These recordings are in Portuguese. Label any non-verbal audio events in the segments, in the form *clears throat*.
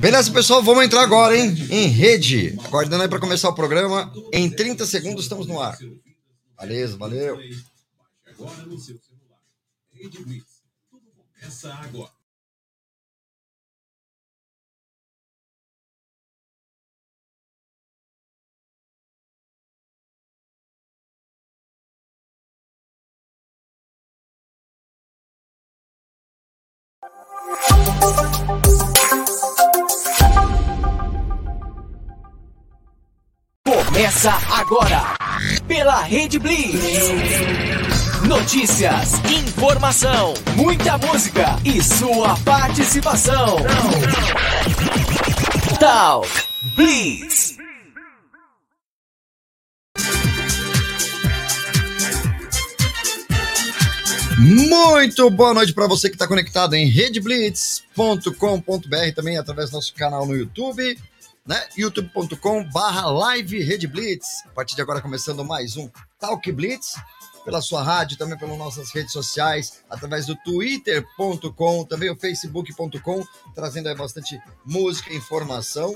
Beleza, pessoal, vamos entrar agora, hein? Em rede. Aguardando aí para começar o programa. Em 30 segundos estamos no ar. Beleza, valeu. Agora no seu celular. Rede Blitz. Tudo começa agora. Começa agora pela Rede Blitz. Notícias, informação, muita música e sua participação. Talk Blitz. Muito boa noite para você que está conectado em redeblitz.com.br, também através do nosso canal no YouTube, né? youtube.com barra live Rede Blitz. A partir de agora começando mais um Talk Blitz, pela sua rádio, também pelas nossas redes sociais, através do twitter.com, também o facebook.com, trazendo aí bastante música e informação.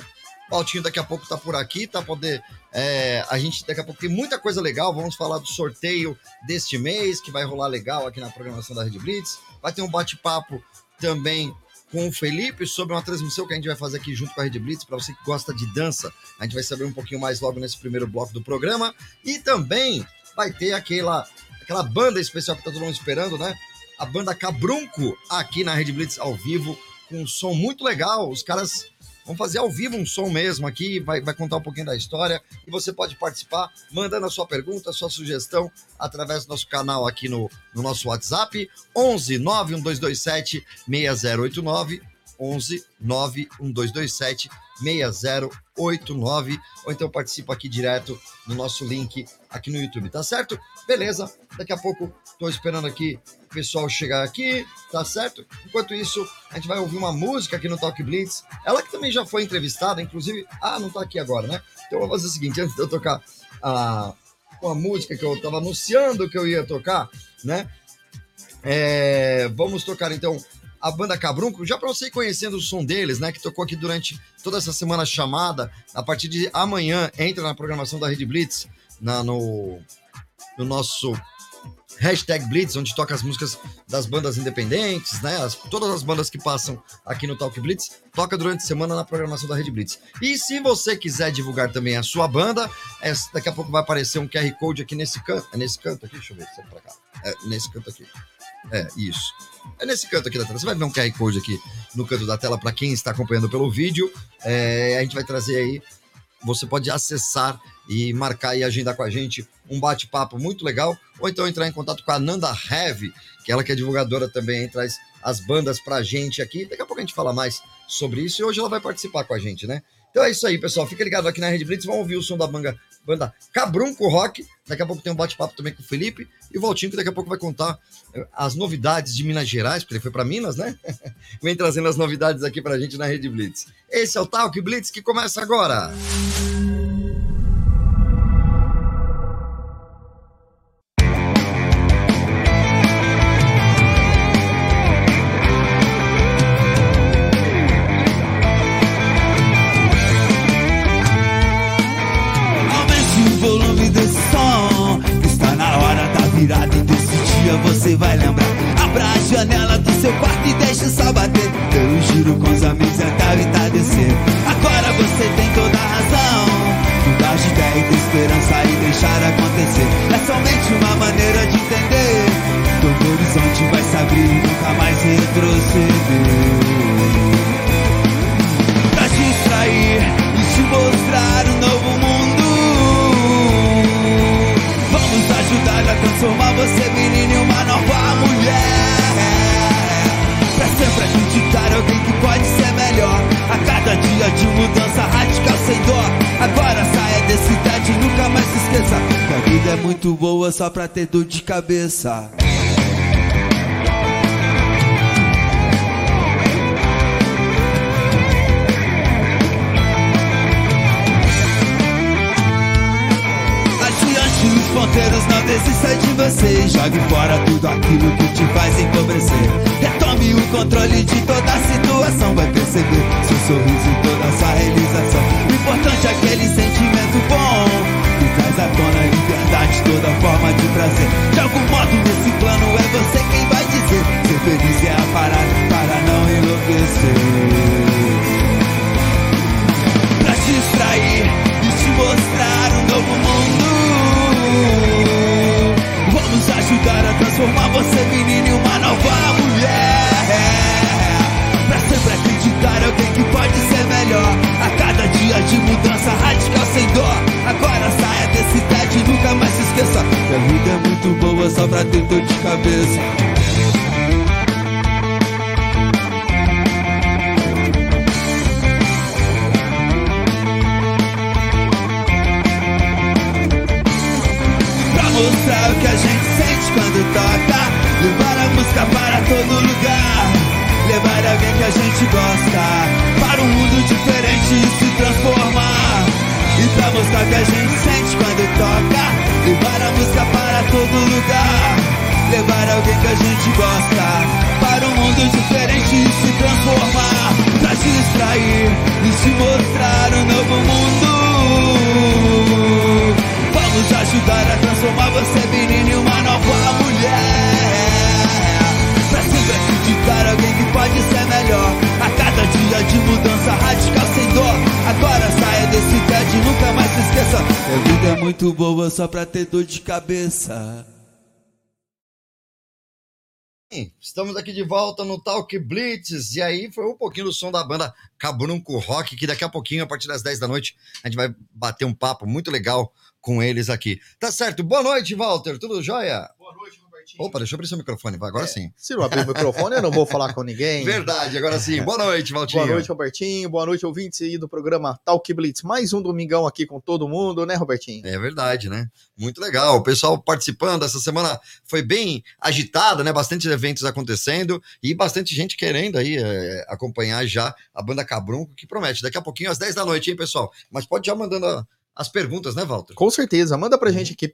Pautinho daqui a pouco tá por aqui, tá poder. é, a gente daqui a pouco tem muita coisa legal. Vamos falar do sorteio deste mês, que vai rolar legal aqui na programação da Rede Blitz. Vai ter um bate-papo também com o Felipe sobre uma transmissão que a gente vai fazer aqui junto com a Rede Blitz. Para você que gosta de dança, a gente vai saber um pouquinho mais logo nesse primeiro bloco do programa. E também vai ter aquela, aquela banda especial que tá todo mundo esperando, né? A banda Cabrunco aqui na Rede Blitz ao vivo, com um som muito legal. Os caras Vamos fazer ao vivo um som mesmo aqui, vai, vai contar um pouquinho da história. E você pode participar mandando a sua pergunta, a sua sugestão através do nosso canal aqui no, no nosso WhatsApp, 11 91227 6089, 11 91227 6089, ou então participa aqui direto no nosso link aqui no YouTube, tá certo? Beleza, daqui a pouco tô esperando aqui o pessoal chegar aqui, tá certo? Enquanto isso, a gente vai ouvir uma música aqui no Talk Blitz. Ela que também já foi entrevistada, inclusive. Ah, não tá aqui agora, né? Então eu vou fazer o seguinte: antes de eu tocar a, uma música que eu tava anunciando que eu ia tocar, né? É, vamos tocar então a banda Cabrunco, já para você ir conhecendo o som deles, né? Que tocou aqui durante toda essa semana chamada. A partir de amanhã, entra na programação da Rede Blitz, na, no, no nosso hashtag Blitz, onde toca as músicas das bandas independentes, né? As- todas as bandas que passam aqui no Talk Blitz, toca durante a semana na programação da Rede Blitz. E se você quiser divulgar também a sua banda, é, daqui a pouco vai aparecer um QR Code aqui nesse canto. É nesse canto aqui? Deixa eu ver, sai pra cá. É nesse canto aqui. É, isso. É nesse canto aqui da tela. Você vai ver um QR Code aqui no canto da tela para quem está acompanhando pelo vídeo. É, a gente vai trazer aí. Você pode acessar e marcar e agendar com a gente um bate-papo muito legal. Ou então entrar em contato com a Nanda Heavy, que ela que é divulgadora também, traz as bandas pra gente aqui. Daqui a pouco a gente fala mais sobre isso e hoje ela vai participar com a gente, né? Então é isso aí, pessoal. Fica ligado aqui na Rede Blitz. Vamos ouvir o som da banda, Cabrunco Rock. Daqui a pouco tem um bate-papo também com o Felipe. E o Valtinho, que daqui a pouco vai contar eh, as novidades de Minas Gerais, porque ele foi para Minas, né? *laughs* Vem trazendo as novidades aqui pra gente na Rede Blitz. Esse é o Talk Blitz que começa agora. Aumente nunca mais retrocedeu. Pra se sair e te mostrar um novo mundo. Vamos ajudar a transformar você, menina, em uma nova mulher. Pra sempre acreditar alguém que pode ser melhor. A cada dia de mudança radical sem dó. Agora saia desse e nunca mais se esqueça. Que a vida é muito boa só pra ter dor de cabeça. Ponteiros, não desista de você. Jogue fora tudo aquilo que te faz empobrecer. Retome o controle de toda a situação. Vai perceber seu sorriso e toda a sua realização. O importante é aquele sentimento bom que traz à tona a liberdade, toda forma de prazer. De algum modo, nesse plano é você quem vai cabeça. Estamos aqui de volta no Talk Blitz. E aí foi um pouquinho do som da banda Cabrunco Rock, que daqui a pouquinho, a partir das 10 da noite, a gente vai bater um papo muito legal com eles aqui. Tá certo? Boa noite, Walter. Tudo jóia? Boa noite, Opa, deixa eu abrir seu microfone. Vai, agora sim. Se não abrir o microfone, eu não vou falar com ninguém. *laughs* Verdade, agora sim. Boa noite, Valtinho. Boa noite, Robertinho. Boa noite, ouvintes aí do programa Talk Blitz. Mais um domingão aqui com todo mundo, né, Robertinho? É verdade, né? Muito legal. O pessoal participando. Essa semana foi bem agitada, né? Bastante eventos acontecendo e bastante gente querendo aí é, acompanhar já a banda Cabrunco, que promete. Daqui a pouquinho, às 10 da noite, hein, pessoal? Mas pode já mandando a- as perguntas, né, Walter? Com certeza. Manda pra gente aqui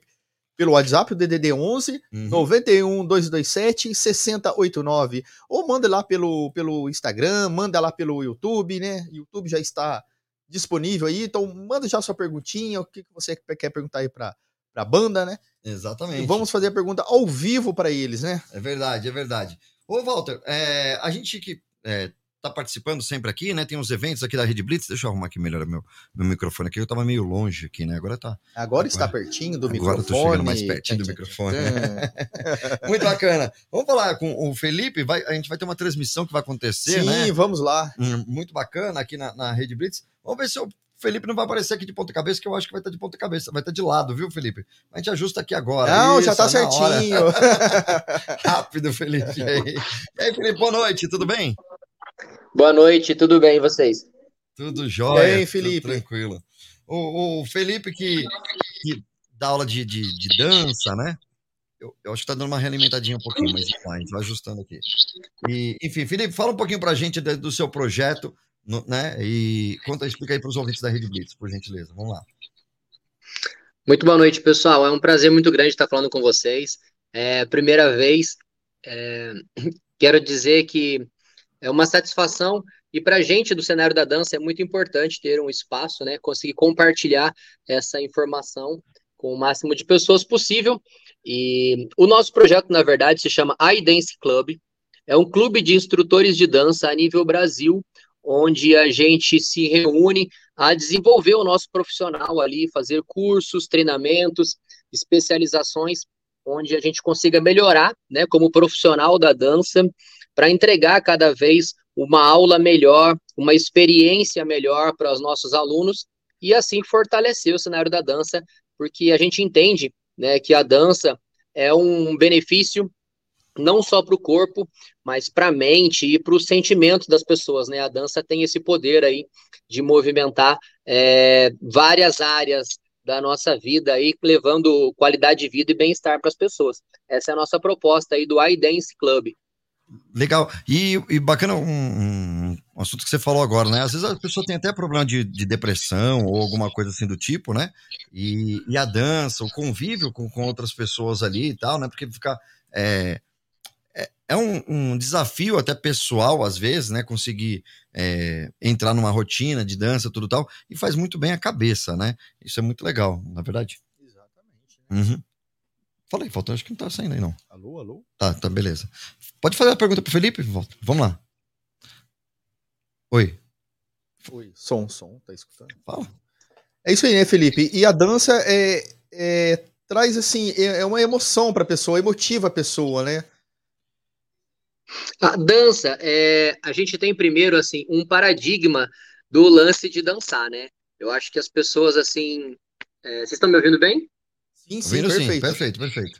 pelo WhatsApp, o DDD 11 Uhum. 91 227 6089. Ou manda lá pelo, pelo Instagram, manda lá pelo YouTube, né? YouTube já está disponível aí. Então, manda já sua perguntinha, o que você quer perguntar aí pra, pra banda, né? Exatamente. E vamos fazer a pergunta ao vivo pra eles, né? É verdade, é verdade. Ô, Walter, é, a gente que é, tá participando sempre aqui, né? Tem uns eventos aqui da Rede Blitz. Deixa eu arrumar aqui melhor meu, meu microfone aqui. Eu tava meio longe aqui, né? Agora tá. Agora está Agora- pertinho do agora microfone. tô chegando mais pertinho do microfone. *laughs* Muito bacana. Vamos falar com o Felipe. Vai, a gente vai ter uma transmissão que vai acontecer, Sim, né? vamos lá. Hum, Muito bacana aqui na, na Rede Blitz. Vamos ver se o Felipe não vai aparecer aqui de ponta cabeça, que eu acho que vai estar de ponta cabeça. Vai estar de lado, viu, Felipe? A gente ajusta aqui agora. Não, já Isso, tá na hora. certinho. *laughs* Rápido, Felipe. E aí, Felipe, boa noite, tudo bem? Boa noite, tudo bem e vocês? Tudo jóia. Bem, tudo Felipe. tranquilo. O, o Felipe que, que dá aula de, de, de dança, né? Eu, eu acho que tá dando uma realimentadinha um pouquinho, mas lá, a gente vai ajustando aqui. E, enfim, Felipe, fala um pouquinho pra gente de- do seu projeto, no- né? E conta, explica aí pros ouvintes da Rede Blitz, por gentileza. Vamos lá. Muito boa noite, pessoal. É um prazer muito grande estar falando com vocês. É, primeira vez, é, *clears throat* quero dizer que é uma satisfação e para a gente do cenário da dança é muito importante ter um espaço, né? Conseguir compartilhar essa informação com o máximo de pessoas possível. E o nosso projeto, na verdade, se chama iDance Club. É um clube de instrutores de dança a nível Brasil, onde a gente se reúne a desenvolver o nosso profissional ali, fazer cursos, treinamentos, especializações, onde a gente consiga melhorar, né, como profissional da dança, para entregar cada vez uma aula melhor, uma experiência melhor para os nossos alunos e assim fortalecer o cenário da dança, porque a gente entende, né, que a dança é um benefício não só para o corpo, mas para a mente e para os sentimentos das pessoas, né? A dança tem esse poder aí de movimentar é, várias áreas da nossa vida aí, levando qualidade de vida e bem-estar para as pessoas. Essa é a nossa proposta aí do iDance Club. Legal. E, e bacana um, um, assunto que você falou agora, né? Às vezes a pessoa tem até problema de, de depressão ou alguma coisa assim do tipo, né? E, e a dança, o convívio com, com outras pessoas ali e tal, né? Porque ficar. É, é, é um, um, desafio até pessoal, às vezes, né? Conseguir é, entrar numa rotina de dança, tudo tal, e faz muito bem a cabeça, né? Isso é muito legal, na é verdade. Exatamente. Né? Uhum. Fala aí, faltou, acho que não tá saindo aí, não. Alô, alô? Tá, tá, beleza. Pode fazer a pergunta pro Felipe? Volta. Vamos lá. Oi. Oi, som, som, tá escutando? Fala. É isso aí, né, Felipe? E a dança é, é traz, assim, é, é uma emoção pra pessoa, emotiva a pessoa, né? A dança, é, a gente tem primeiro, assim, um paradigma do lance de dançar, né? Eu acho que as pessoas, assim... É, vocês estão me ouvindo bem? Sim, sim, perfeito. Sim, perfeito, perfeito.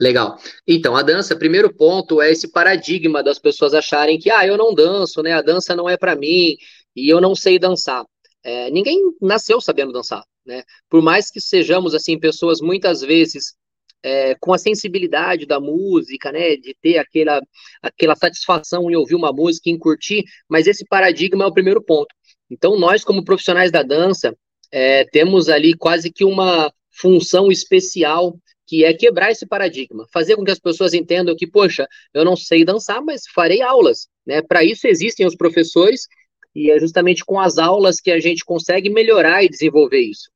Legal. Então, a dança, primeiro ponto é esse paradigma das pessoas acharem que, ah, eu não danço, né? A dança não é para mim e eu não sei dançar. É, ninguém nasceu sabendo dançar, né? Por mais que sejamos, assim, pessoas muitas vezes é, com a sensibilidade da música, né? De ter aquela, aquela satisfação em ouvir uma música, em curtir, mas esse paradigma é o primeiro ponto. Então, nós, como profissionais da dança, é, temos ali quase que uma função especial que é quebrar esse paradigma, fazer com que as pessoas entendam que, poxa, eu não sei dançar, mas farei aulas, né? Para isso existem os professores e é justamente com as aulas que a gente consegue melhorar e desenvolver isso.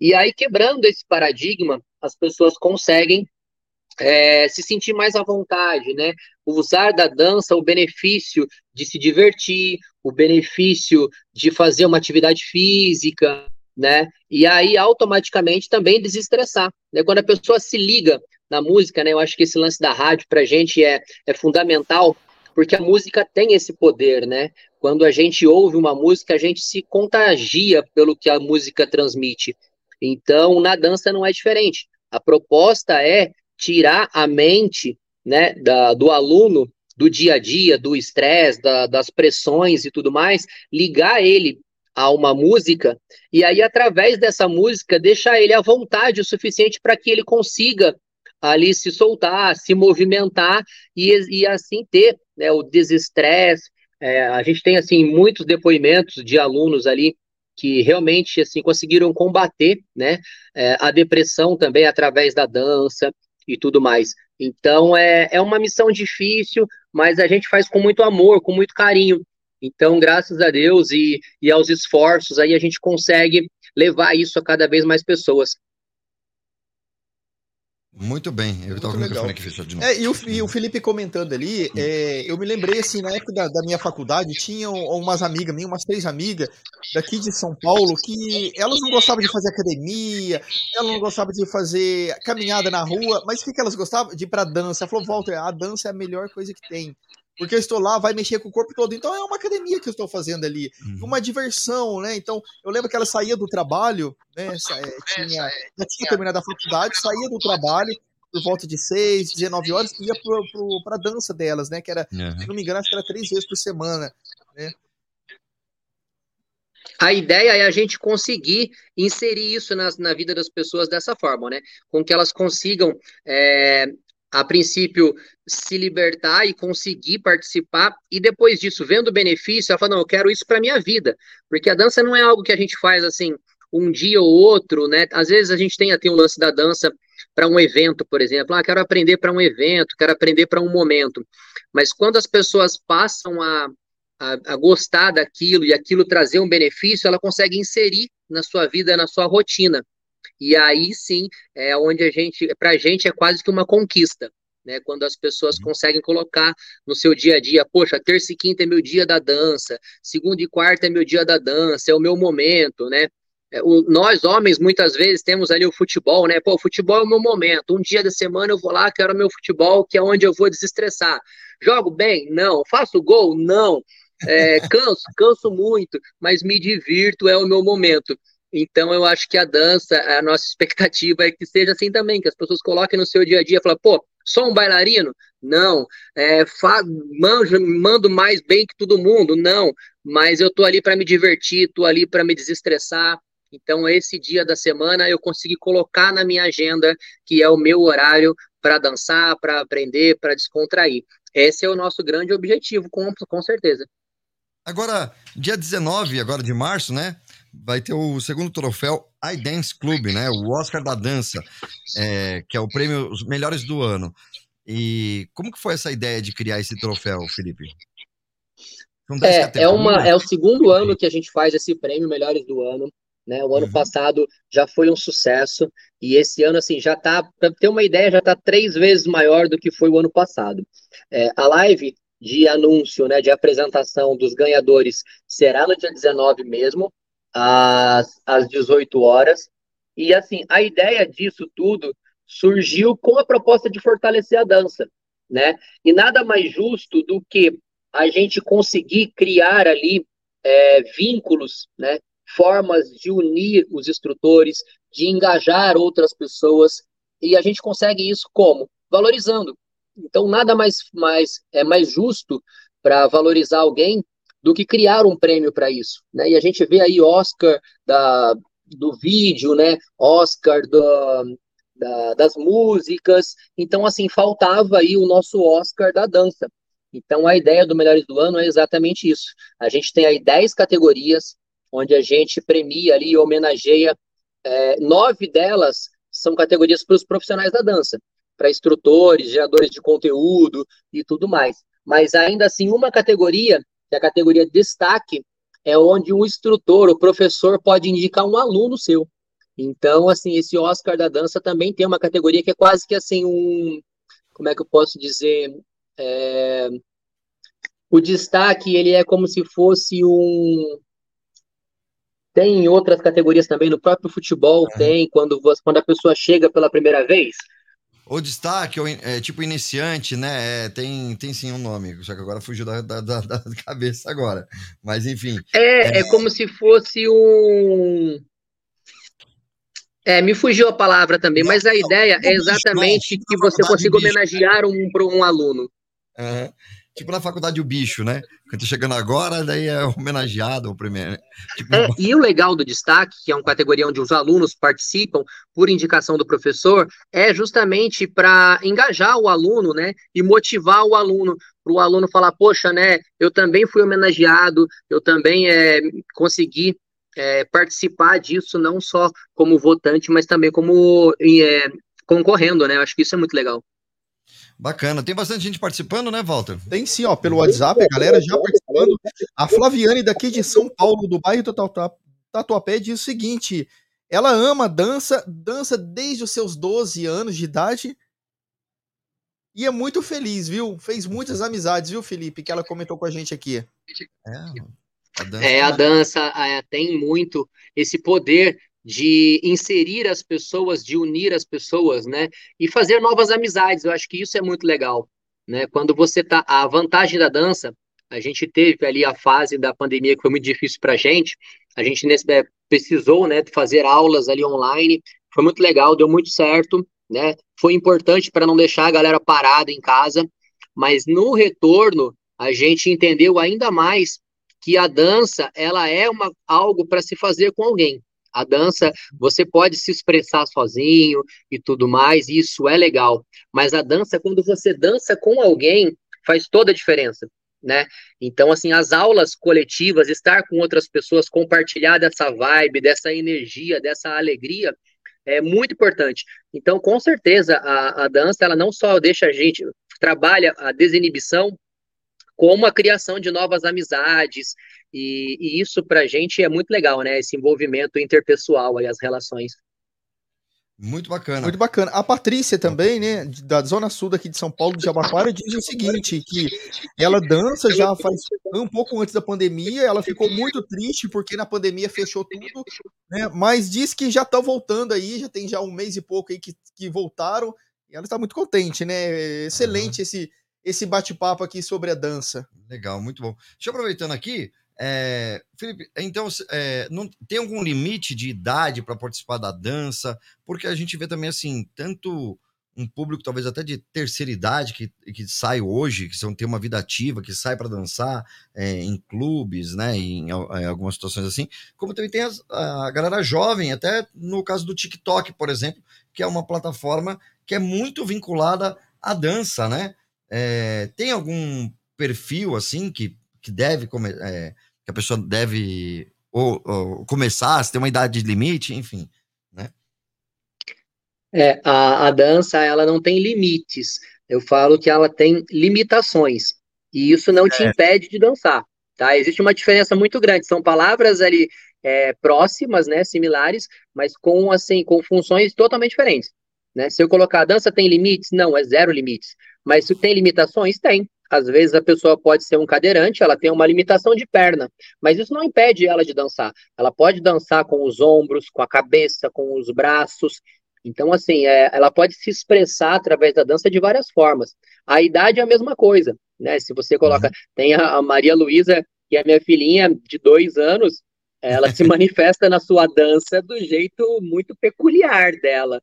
E aí, quebrando esse paradigma, as pessoas conseguem é, se sentir mais à vontade, né? Usar da dança o benefício de se divertir, o benefício de fazer uma atividade física, né? E aí automaticamente também desestressar, né? Quando a pessoa se liga na música, né? Eu acho que esse lance da rádio para a gente é, é fundamental, porque a música tem esse poder, né? Quando a gente ouve uma música, a gente se contagia pelo que a música transmite. Então, na dança não é diferente. A proposta é tirar a mente, né, da, do aluno do dia a dia, do estresse, da, das pressões e tudo mais, ligar ele a uma música, e aí, através dessa música, deixar ele à vontade o suficiente para que ele consiga ali se soltar, se movimentar e, e assim ter né, o desestresse. É, a gente tem assim muitos depoimentos de alunos ali que realmente assim conseguiram combater né, é, a depressão também através da dança e tudo mais. Então é, é uma missão difícil, mas a gente faz com muito amor, com muito carinho. Então, graças a Deus e, e aos esforços, aí a gente consegue levar isso a cada vez mais pessoas. Muito bem, eu estava com o microfone aqui fechado de novo. É, e, o, e o Felipe comentando ali, é, eu me lembrei assim, na época da, da, minha faculdade, tinham umas amigas minhas, umas três amigas daqui de São Paulo, que elas não gostavam de fazer academia, elas não gostavam de fazer caminhada na rua, mas o que, que elas gostavam? De ir pra dança. Ela falou, Walter, a dança é a melhor coisa que tem porque eu estou lá, vai mexer com o corpo todo. Então é uma academia que eu estou fazendo ali, uhum. uma diversão, né? Então eu lembro que ela saía do trabalho, né? É, tinha, já tinha terminado a faculdade, saía do trabalho por volta de 6, 19 horas e ia para a dança delas, né? Que era, uhum. se não me engano, acho que era três vezes por semana, né? A ideia é a gente conseguir inserir isso na, na vida das pessoas dessa forma, né? Com que elas consigam é, a princípio, se libertar e conseguir participar, e depois disso, vendo o benefício, ela fala, não, eu quero isso para minha vida, porque a dança não é algo que a gente faz assim, um dia ou outro, né? Às vezes a gente tem até o um lance da dança para um evento, por exemplo, ah, quero aprender para um evento, quero aprender para um momento, mas quando as pessoas passam a, a, a gostar daquilo e aquilo trazer um benefício, ela consegue inserir na sua vida, na sua rotina. E aí sim é onde a gente, para a gente é quase que uma conquista. Né, quando as pessoas uhum. conseguem colocar no seu dia a dia, poxa, terça e quinta é meu dia da dança, segunda e quarta é meu dia da dança, é o meu momento, né? É, o, nós, homens, muitas vezes temos ali o futebol, né? Pô, o futebol é o meu momento. Um dia da semana eu vou lá, quero o meu futebol, que é onde eu vou desestressar. Jogo bem? Não. Faço gol? Não. É, canso? Canso muito, mas me divirto, é o meu momento. Então, eu acho que a dança, a nossa expectativa é que seja assim também, que as pessoas coloquem no seu dia a dia, falam, pô, sou um bailarino? Não. É, manjo, mando mais bem que todo mundo? Não. Mas eu tô ali para me divertir, tô ali para me desestressar, Então, esse dia da semana eu consegui colocar na minha agenda, que é o meu horário para dançar, para aprender, para descontrair. Esse é o nosso grande objetivo, com, com certeza. Agora, dia 19 agora de março, né? Vai ter o segundo troféu iDance Club, né? O Oscar da Dança, é, que é o prêmio os melhores do ano. E como que foi essa ideia de criar esse troféu, Felipe? É, é, uma, é o segundo ano que a gente faz esse prêmio Melhores do Ano, né? O ano Uhum. passado já foi um sucesso e esse ano, assim, já tá, para ter uma ideia, já tá três vezes maior do que foi o ano passado. É, a live de anúncio, né, de apresentação dos ganhadores será no dia 19 mesmo, às, às 18 horas. E, assim, a ideia disso tudo surgiu com a proposta de fortalecer a dança, né? E nada mais justo do que a gente conseguir criar ali é, vínculos, né? Formas de unir os instrutores, de engajar outras pessoas, e a gente consegue isso como? Valorizando. Então, nada mais, mais é mais justo para valorizar alguém do que criar um prêmio para isso, né? E a gente vê aí Oscar da, do vídeo, né? Oscar do, da, das músicas. Então, assim, faltava aí o nosso Oscar da dança. Então, a ideia do Melhores do Ano é exatamente isso. A gente tem aí 10 categorias, onde a gente premia ali e homenageia. é, nove delas são categorias para os profissionais da dança, para instrutores, geradores de conteúdo e tudo mais. Mas ainda assim, uma categoria, que é a categoria destaque, é onde o instrutor, o professor, pode indicar um aluno seu. Então, assim, esse Oscar da dança também tem uma categoria que é quase que assim um, como é que eu posso dizer, É, o destaque ele é como se fosse um tem em outras categorias também no próprio futebol tem quando você, quando a pessoa chega pela primeira vez Ou destaque, ou é, tipo iniciante, né? É, tem, tem sim um nome, só que agora fugiu da, da, da- *laughs* cabeça agora. Mas enfim. é, é como se fosse um é, me fugiu a palavra também, mas a ideia é exatamente que você consiga homenagear um, um aluno. aham. Tipo na faculdade o bicho, né? Quando tá chegando agora, daí é homenageado o primeiro. né? Tipo, É, e o legal do destaque, que é uma categoria onde os alunos participam por indicação do professor, é justamente para engajar o aluno, né, e motivar o aluno, para o aluno falar, poxa, né, eu também fui homenageado, eu também é, consegui é, participar disso, não só como votante, mas também como é, concorrendo, né, eu acho que isso é muito legal. Bacana. Tem bastante gente participando, né, Walter? Tem sim, ó, pelo WhatsApp, a galera já participando. A Flaviane, daqui de São Paulo, do bairro Tatuapé, Tatuapé, diz o seguinte: ela ama dança, dança desde os seus 12 anos de idade e é muito feliz, viu? Fez muitas amizades, viu, Felipe? Que ela comentou com a gente aqui. É, a dança. É, a dança é, tem muito esse poder de inserir as pessoas, de unir as pessoas, né? E fazer novas amizades. Eu acho que isso é muito legal, né? Quando você tá. A vantagem da dança, a gente teve ali a fase da pandemia que foi muito difícil para a gente. A gente nesse, é, precisou, né, fazer aulas ali online. Foi muito legal, deu muito certo, né? Foi importante para não deixar a galera parada em casa. Mas no retorno, a gente entendeu ainda mais que a dança ela é uma, algo para se fazer com alguém. A dança, você pode se expressar sozinho e tudo mais, e isso é legal. Mas a dança, quando você dança com alguém, faz toda a diferença, né? Então, assim, as aulas coletivas, estar com outras pessoas, compartilhar dessa vibe, dessa energia, dessa alegria, é muito importante. Então, com certeza, a, a dança, ela não só deixa a gente, trabalha a desinibição, como a criação de novas amizades, e, e isso para a gente é muito legal, né? Esse envolvimento interpessoal e as relações. Muito bacana. Muito bacana. A Patrícia também, né, da Zona Sul daqui de São Paulo, de Jabaquara, diz o seguinte, que ela dança já faz um pouco antes da pandemia, ela ficou muito triste porque na pandemia fechou tudo, né, mas diz que já estão voltando aí, já tem já um mês e pouco aí que, que voltaram, e ela está muito contente, né, excelente esse, esse bate-papo aqui sobre a dança. Legal, muito bom. Deixa eu aproveitando aqui. é, Felipe, então é, não tem algum limite de idade para participar da dança? Porque a gente vê também assim, tanto um público talvez até de terceira idade que, que sai hoje, que são, tem uma vida ativa, que sai para dançar é, em clubes, né, em, em, algumas situações assim, como também tem as, a galera jovem, até no caso do TikTok, por exemplo, que é uma plataforma que é muito vinculada à dança, né? É, tem algum perfil assim que, que deve é, que a pessoa deve ou, ou começar, se tem uma idade limite, enfim. É, a, a dança, ela não tem limites. Eu falo que ela tem limitações. E isso não te É. impede de dançar, tá? Existe uma diferença muito grande. São palavras ali é, próximas, né, similares, mas com, assim, com funções totalmente diferentes, né? Se eu colocar a dança tem limites? Não, é zero limites. Mas se tem limitações? Tem. Às vezes a pessoa pode ser um cadeirante, ela tem uma limitação de perna, mas isso não impede ela de dançar. Ela pode dançar com os ombros, com a cabeça, com os braços. Então, assim, é, ela pode se expressar através da dança de várias formas. A idade é a mesma coisa, né? Se você coloca, tem a, a Maria Luísa, que é minha filhinha de dois anos, ela se *laughs* manifesta na sua dança do jeito muito peculiar dela.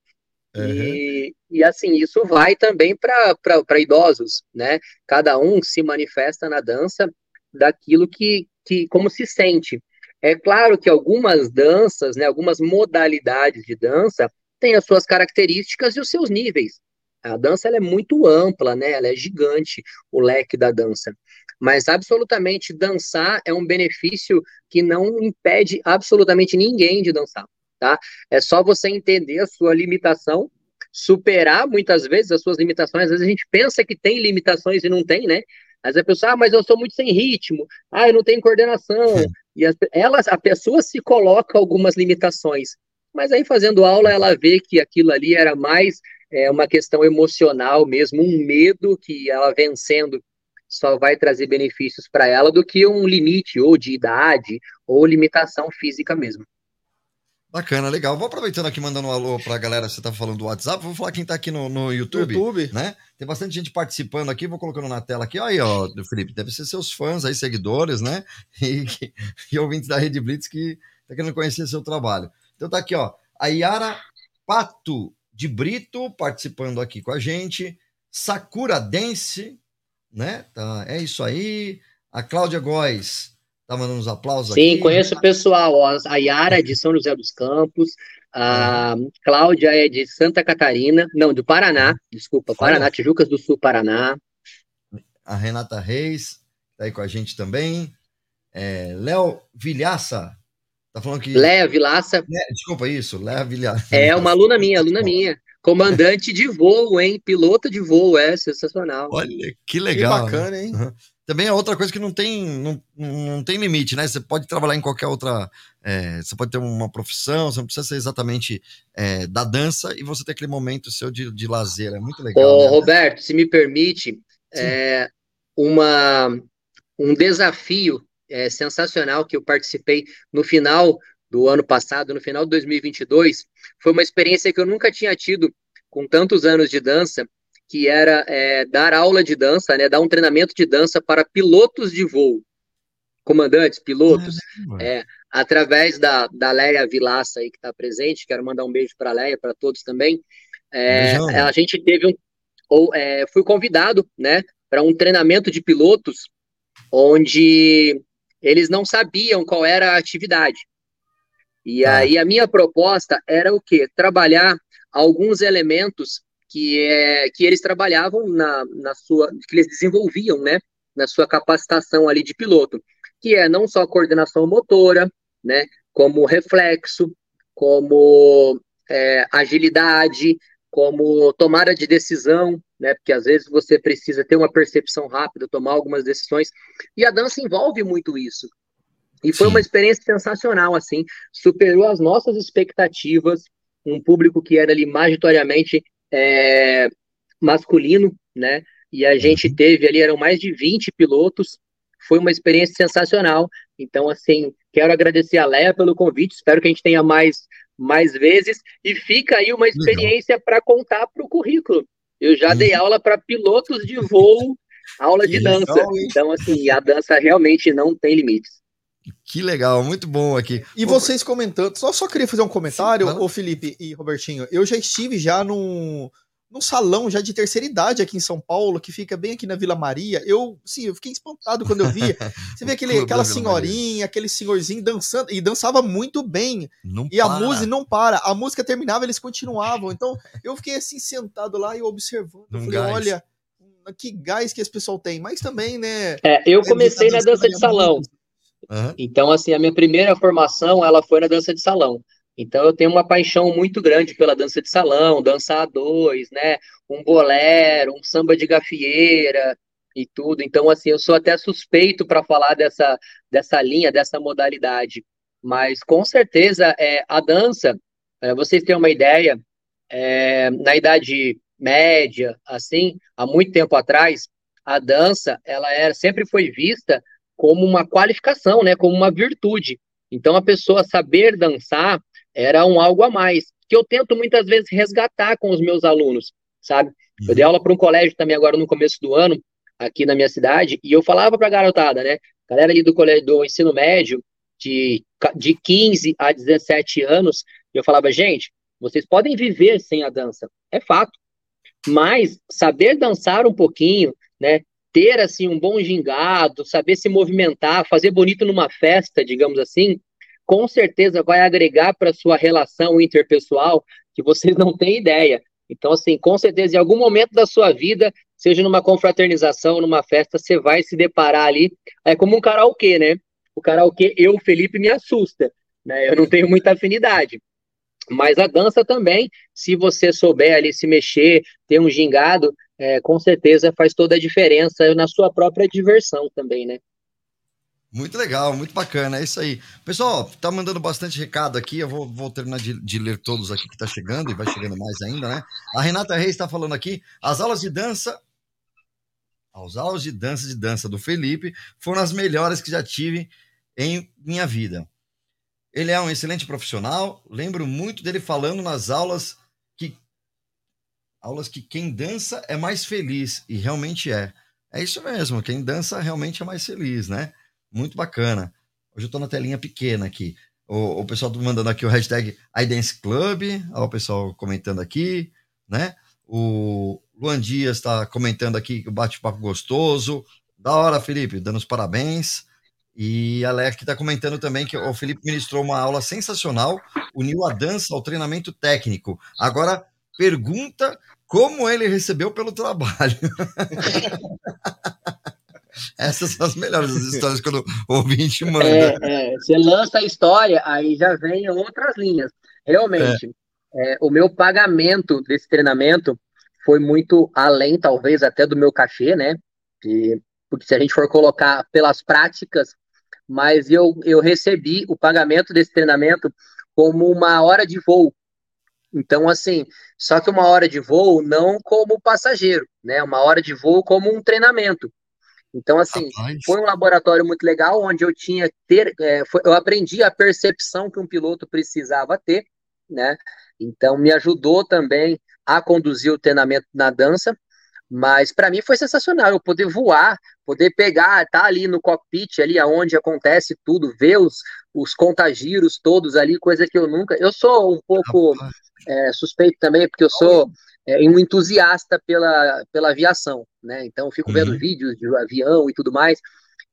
E, e assim, isso vai também para idosos, né? Cada um se manifesta na dança daquilo que, que como se sente. É claro que algumas danças, né, algumas modalidades de dança têm as suas características e os seus níveis. A dança ela é muito ampla, né? Ela é gigante, o leque da dança. Mas absolutamente dançar é um benefício que não impede absolutamente ninguém de dançar, tá? É só você entender a sua limitação, superar muitas vezes as suas limitações. Às vezes a gente pensa que tem limitações e não tem, né? Às vezes a pessoa, ah, mas eu sou muito sem ritmo, ah, eu não tenho coordenação. E as, elas, a pessoa se coloca algumas limitações. Mas aí fazendo aula, ela vê que aquilo ali era mais é, uma questão emocional mesmo, um medo que ela vencendo só vai trazer benefícios para ela do que um limite ou de idade ou limitação física mesmo. Bacana, legal. Vou aproveitando aqui, mandando um alô pra galera, você tá falando do WhatsApp, vou falar quem tá aqui no, no YouTube, YouTube. né? Tem bastante gente participando aqui, vou colocando na tela aqui. Aí, ó, do Felipe, deve ser seus fãs aí, seguidores, né? *laughs* E, e ouvintes da Rede Blitz que tá querendo conhecer seu trabalho. Então tá aqui, ó, a Yara Pato de Brito participando aqui com a gente, Sakura Dance, né? Tá, é isso aí. A Cláudia Góes tá mandando uns aplausos Sim, aqui. conheço o pessoal, ó, a Yara é de São José dos Campos, a Cláudia é de Santa Catarina, não, do Paraná, desculpa. Paraná, Tijucas do Sul, Paraná. a Renata Reis tá aí com a gente também. É, Léo Vilhaça tá falando que. Léa Vilaça É, desculpa isso, Léo Vilhaça. é uma aluna minha, aluna minha. Comandante de voo, hein? Piloto de voo, é sensacional. Olha que Que legal. né? bacana, hein? Também é outra coisa que não tem, não, não tem limite, né? Você pode trabalhar em qualquer outra. é, você pode ter uma profissão, você não precisa ser exatamente é, da dança e você ter aquele momento seu de, de lazer. É muito legal. Ô, né? Roberto, se me permite, é, uma, um desafio é, sensacional que eu participei no final do ano passado, no final de 2022, foi uma experiência que eu nunca tinha tido com tantos anos de dança, que era é, dar aula de dança, né, dar um treinamento de dança para pilotos de voo, comandantes, pilotos, é, através da, da Leia Vilaça aí que está presente, quero mandar um beijo para a Leia, para todos também. É, a gente teve um, ou, é, fui convidado, né, para um treinamento de pilotos, onde eles não sabiam qual era a atividade. E Tá. aí a minha proposta era o quê? Trabalhar alguns elementos que, é, que eles trabalhavam na, na sua, que eles desenvolviam, né, na sua capacitação ali de piloto, que é não só coordenação motora, né, como reflexo, como é, agilidade, como tomada de decisão, né, porque às vezes você precisa ter uma percepção rápida, tomar algumas decisões, e a dança envolve muito isso. E foi Sim. uma experiência sensacional, assim, superou as nossas expectativas, um público que era ali majoritariamente é, masculino, né? E a gente teve ali, eram mais de 20 pilotos, foi uma experiência sensacional. Então, assim, quero agradecer a Leia pelo convite, espero que a gente tenha mais, mais vezes, e fica aí uma experiência para contar para o currículo. Eu já dei aula para pilotos de voo, aula de dança. Então, assim, a dança realmente não tem limites. Que legal, muito bom aqui. E vocês comentando, só, só queria fazer um comentário, Sim, ô Felipe e Robertinho. Eu já estive já num, num salão já de terceira idade aqui em São Paulo, que fica bem aqui na Vila Maria. Eu, sim, eu fiquei espantado quando eu vi. *laughs* Você vê aquele, aquela senhorinha, aquele senhorzinho dançando, e dançava muito bem. Não E a para. música não para. A música terminava, eles continuavam. Então, eu fiquei assim, sentado lá e observando. Eu Num falei, gás. olha, que gás que esse pessoal tem. Mas também, né? É, eu deve comecei na dança de salão. muito. Aham. Então, assim, a minha primeira formação, ela foi na dança de salão. Então, eu tenho uma paixão muito grande pela dança de salão, dançar a dois, né? Um bolero, um samba de gafieira e tudo. Então, assim, eu sou até suspeito para falar dessa, dessa linha, dessa modalidade. Mas, com certeza, é, a dança, é, vocês têm uma ideia, é, na idade média, assim, há muito tempo atrás, a dança, ela era, sempre foi vista como uma qualificação, né, como uma virtude. Então a pessoa saber dançar era um algo a mais, que eu tento muitas vezes resgatar com os meus alunos, sabe? Eu dei aula para um colégio também agora no começo do ano, aqui na minha cidade, e eu falava para a garotada, né, galera ali do colégio do ensino médio, de, de 15 a 17 anos, eu falava, gente, vocês podem viver sem a dança, é fato. Mas saber dançar um pouquinho, né, ter assim um bom gingado, saber se movimentar, fazer bonito numa festa, digamos assim, com certeza vai agregar para sua relação interpessoal que vocês não têm ideia. Então, assim, com certeza, em algum momento da sua vida, seja numa confraternização, numa festa, você vai se deparar ali. É como um karaokê, né? O karaokê, eu, Felipe, me assusta, né? Eu não tenho muita afinidade. Mas a dança também, se você souber ali se mexer, ter um gingado, é, com certeza faz toda a diferença na sua própria diversão também, né? Muito legal, muito bacana, é isso aí. Pessoal, tá mandando bastante recado aqui, eu vou, vou terminar de, de ler todos aqui que tá chegando, e vai chegando mais ainda, né? A Renata Reis está falando aqui, as aulas de dança, as aulas de dança de dança do Felipe foram as melhores que já tive em minha vida. Ele é um excelente profissional, lembro muito dele falando nas aulas aulas que quem dança é mais feliz, e realmente é. É isso mesmo, quem dança realmente é mais feliz, né? Muito bacana. Hoje eu tô na telinha pequena aqui. O, o pessoal tá mandando aqui o hashtag iDance Club. Olha o pessoal comentando aqui, né? O Luan Dias está comentando aqui o bate-papo gostoso. Da hora, Felipe, dando os parabéns. E a Leque está comentando também que o Felipe ministrou uma aula sensacional, uniu a dança ao treinamento técnico. Agora, pergunta como ele recebeu pelo trabalho. *laughs* Essas são as melhores histórias quando o ouvinte manda. É, é, você lança a história, aí já vem outras linhas. Realmente, é, o meu pagamento desse treinamento foi muito além, talvez, até do meu cachê, né? E, porque se a gente for colocar pelas práticas, mas eu, eu recebi o pagamento desse treinamento como uma hora de voo. Então, assim, só que uma hora de voo não como passageiro, né? Uma hora de voo como um treinamento. Então, assim, Rapaz. foi um laboratório muito legal, onde eu tinha ter, é, foi- eu aprendi a percepção que um piloto precisava ter, né? Então, me ajudou também a conduzir o treinamento na dança, mas para mim foi sensacional eu poder voar, poder pegar, tá ali no cockpit, ali aonde acontece tudo, ver os, os contagiros todos ali, coisa que eu nunca. Eu sou um pouco Rapaz. É, suspeito também, porque eu sou é, um entusiasta pela, pela aviação, né? Então, eu fico vendo Uhum. vídeos de avião e tudo mais,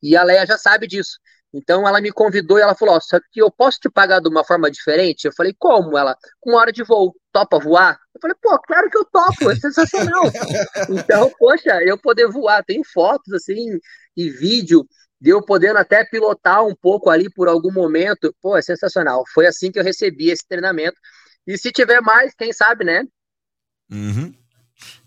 e a Leia já sabe disso. Então, ela me convidou e ela falou: Ó, só que eu posso te pagar de uma forma diferente? Eu falei: Como? Ela, com hora de voo, topa voar? Eu falei: Pô, claro que eu topo, é sensacional. *laughs* então, poxa, eu poder voar, tem fotos assim e vídeo de eu podendo até pilotar um pouco ali por algum momento. Pô, é sensacional. Foi assim que eu recebi esse treinamento. E se tiver mais, quem sabe, né? Uhum.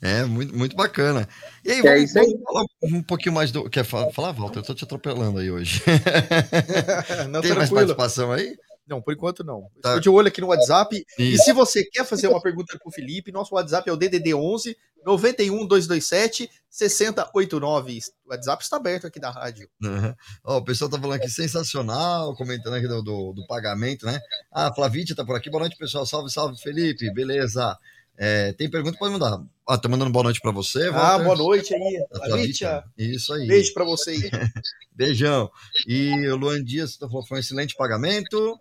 É, muito, muito bacana. E aí, É vamos, isso aí. vamos falar um pouquinho mais do. Quer falar, Walter? Eu tô te atropelando aí hoje. *laughs* Não, Tem mais tranquilo. participação aí? Não, por enquanto não. Tá. Estou de olho aqui no WhatsApp. E se você quer fazer uma pergunta pro Felipe, nosso WhatsApp é o DDD 11 91 227 6089. O WhatsApp está aberto aqui da rádio. Uhum. Ó, o pessoal tá falando aqui sensacional, comentando aqui do, do, do pagamento, né? Ah, a Flavítia tá por aqui. Boa noite, pessoal. Salve, salve, Felipe. Beleza. É, tem pergunta? Pode mandar. Ah, tá mandando boa noite pra você. Ah, boa noite aí. A. Isso aí. beijo pra você aí. *laughs* Beijão. E o Luan Dias tá falando, foi um excelente pagamento.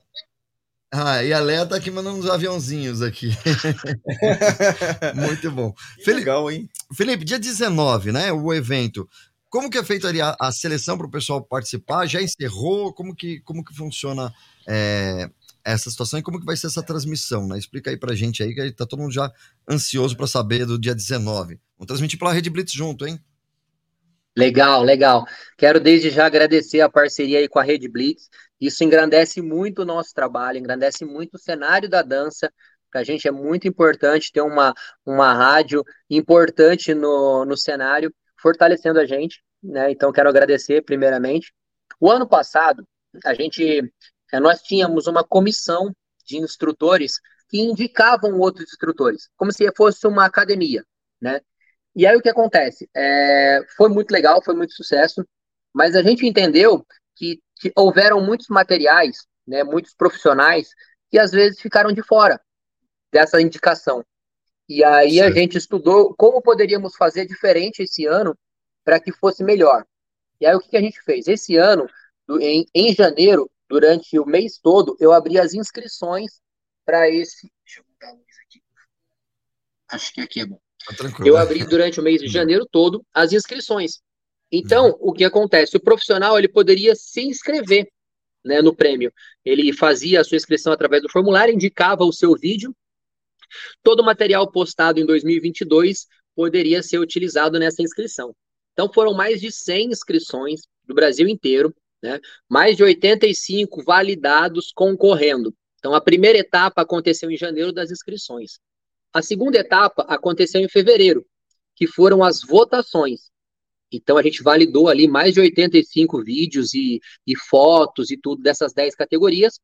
Ah, e a Léa tá aqui mandando uns aviãozinhos aqui. *laughs* Muito bom. Felipe, legal, hein? Felipe, dia 19, né? O evento. Como que é feita a, a seleção para o pessoal participar? Já encerrou? Como que, como que funciona é, essa situação e como que vai ser essa transmissão, né? Explica aí pra gente aí, que tá todo mundo já ansioso para saber do dia 19. Vamos transmitir pela Rede Blitz junto, hein? Legal, legal. Quero desde já agradecer a parceria aí com a Rede Blitz. Isso engrandece muito o nosso trabalho, engrandece muito o cenário da dança. Para a gente é muito importante ter uma, uma rádio importante no, no cenário, fortalecendo a gente, né? Então quero agradecer primeiramente. O ano passado, a gente nós tínhamos uma comissão de instrutores que indicavam outros instrutores, como se fosse uma academia, né? E aí o que acontece? É, foi muito legal, foi muito sucesso, mas a gente entendeu que, que houveram muitos materiais, né, muitos profissionais que às vezes ficaram de fora dessa indicação. E aí a Certo. gente estudou como poderíamos fazer diferente esse ano para que fosse melhor. E aí o que, que a gente fez? Esse ano, em, em janeiro, durante o mês todo, eu abri as inscrições para esse. Deixa eu botar a luz aqui. Acho que aqui é bom. Tá tranquilo. Eu abri durante o mês de janeiro todo as inscrições. Então, o que acontece? O profissional ele poderia se inscrever né, no prêmio. Ele fazia a sua inscrição através do formulário, indicava o seu vídeo. Todo o material postado em 2022 poderia ser utilizado nessa inscrição. Então, foram mais de 100 inscrições do Brasil inteiro, né? mais de 85 validados concorrendo. Então, a primeira etapa aconteceu em janeiro das inscrições. A segunda etapa aconteceu em fevereiro, que foram as votações. Então a gente validou ali mais de 85 vídeos e, e fotos e tudo dessas 10 categorias.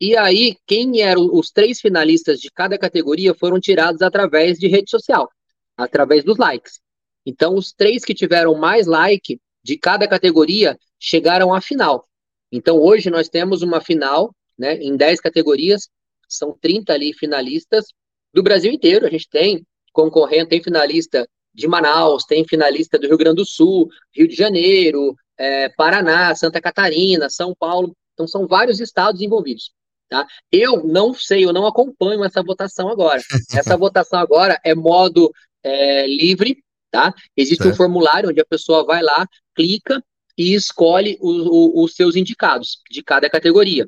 E aí, quem eram os três finalistas de cada categoria foram tirados através de rede social, através dos likes. Então, os três que tiveram mais like de cada categoria chegaram à final. Então, hoje nós temos uma final, né, em 10 categorias, são 30 ali finalistas do Brasil inteiro. A gente tem concorrente, tem finalista de Manaus, tem finalista do Rio Grande do Sul, Rio de Janeiro, é, Paraná, Santa Catarina, São Paulo. Então, são vários estados envolvidos. Tá? Eu não sei, eu não acompanho essa votação agora. *laughs* Essa votação agora é modo é, livre, tá? Existe um Certo. formulário onde a pessoa vai lá, clica e escolhe o- o- os seus indicados de cada categoria,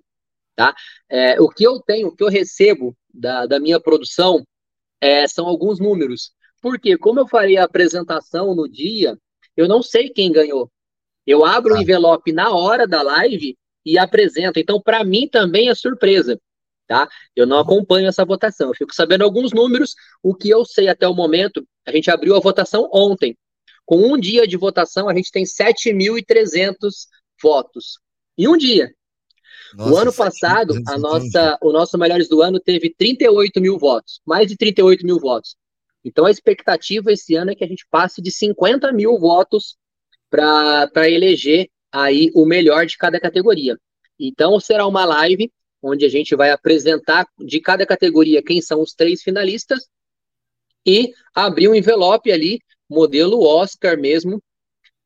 tá? É, o que eu tenho, o que eu recebo da, da minha produção é, são alguns números. Porque como eu faria a apresentação no dia, eu não sei quem ganhou. Eu abro o Tá. envelope na hora da live e apresento. Então, para mim também é surpresa, tá? Eu não acompanho essa votação. Eu fico sabendo alguns números. O que eu sei até o momento, a gente abriu a votação ontem. Com um dia de votação, a gente tem 7.300 votos. Em um dia. Nossa, o ano passado, a nossa, o nosso Melhores do Ano teve 38 mil votos, mais de 38 mil votos. Então a expectativa esse ano é que a gente passe de 50 mil votos para eleger aí o melhor de cada categoria. Então será uma live onde a gente vai apresentar de cada categoria quem são os três finalistas e abrir um envelope ali, modelo Oscar mesmo,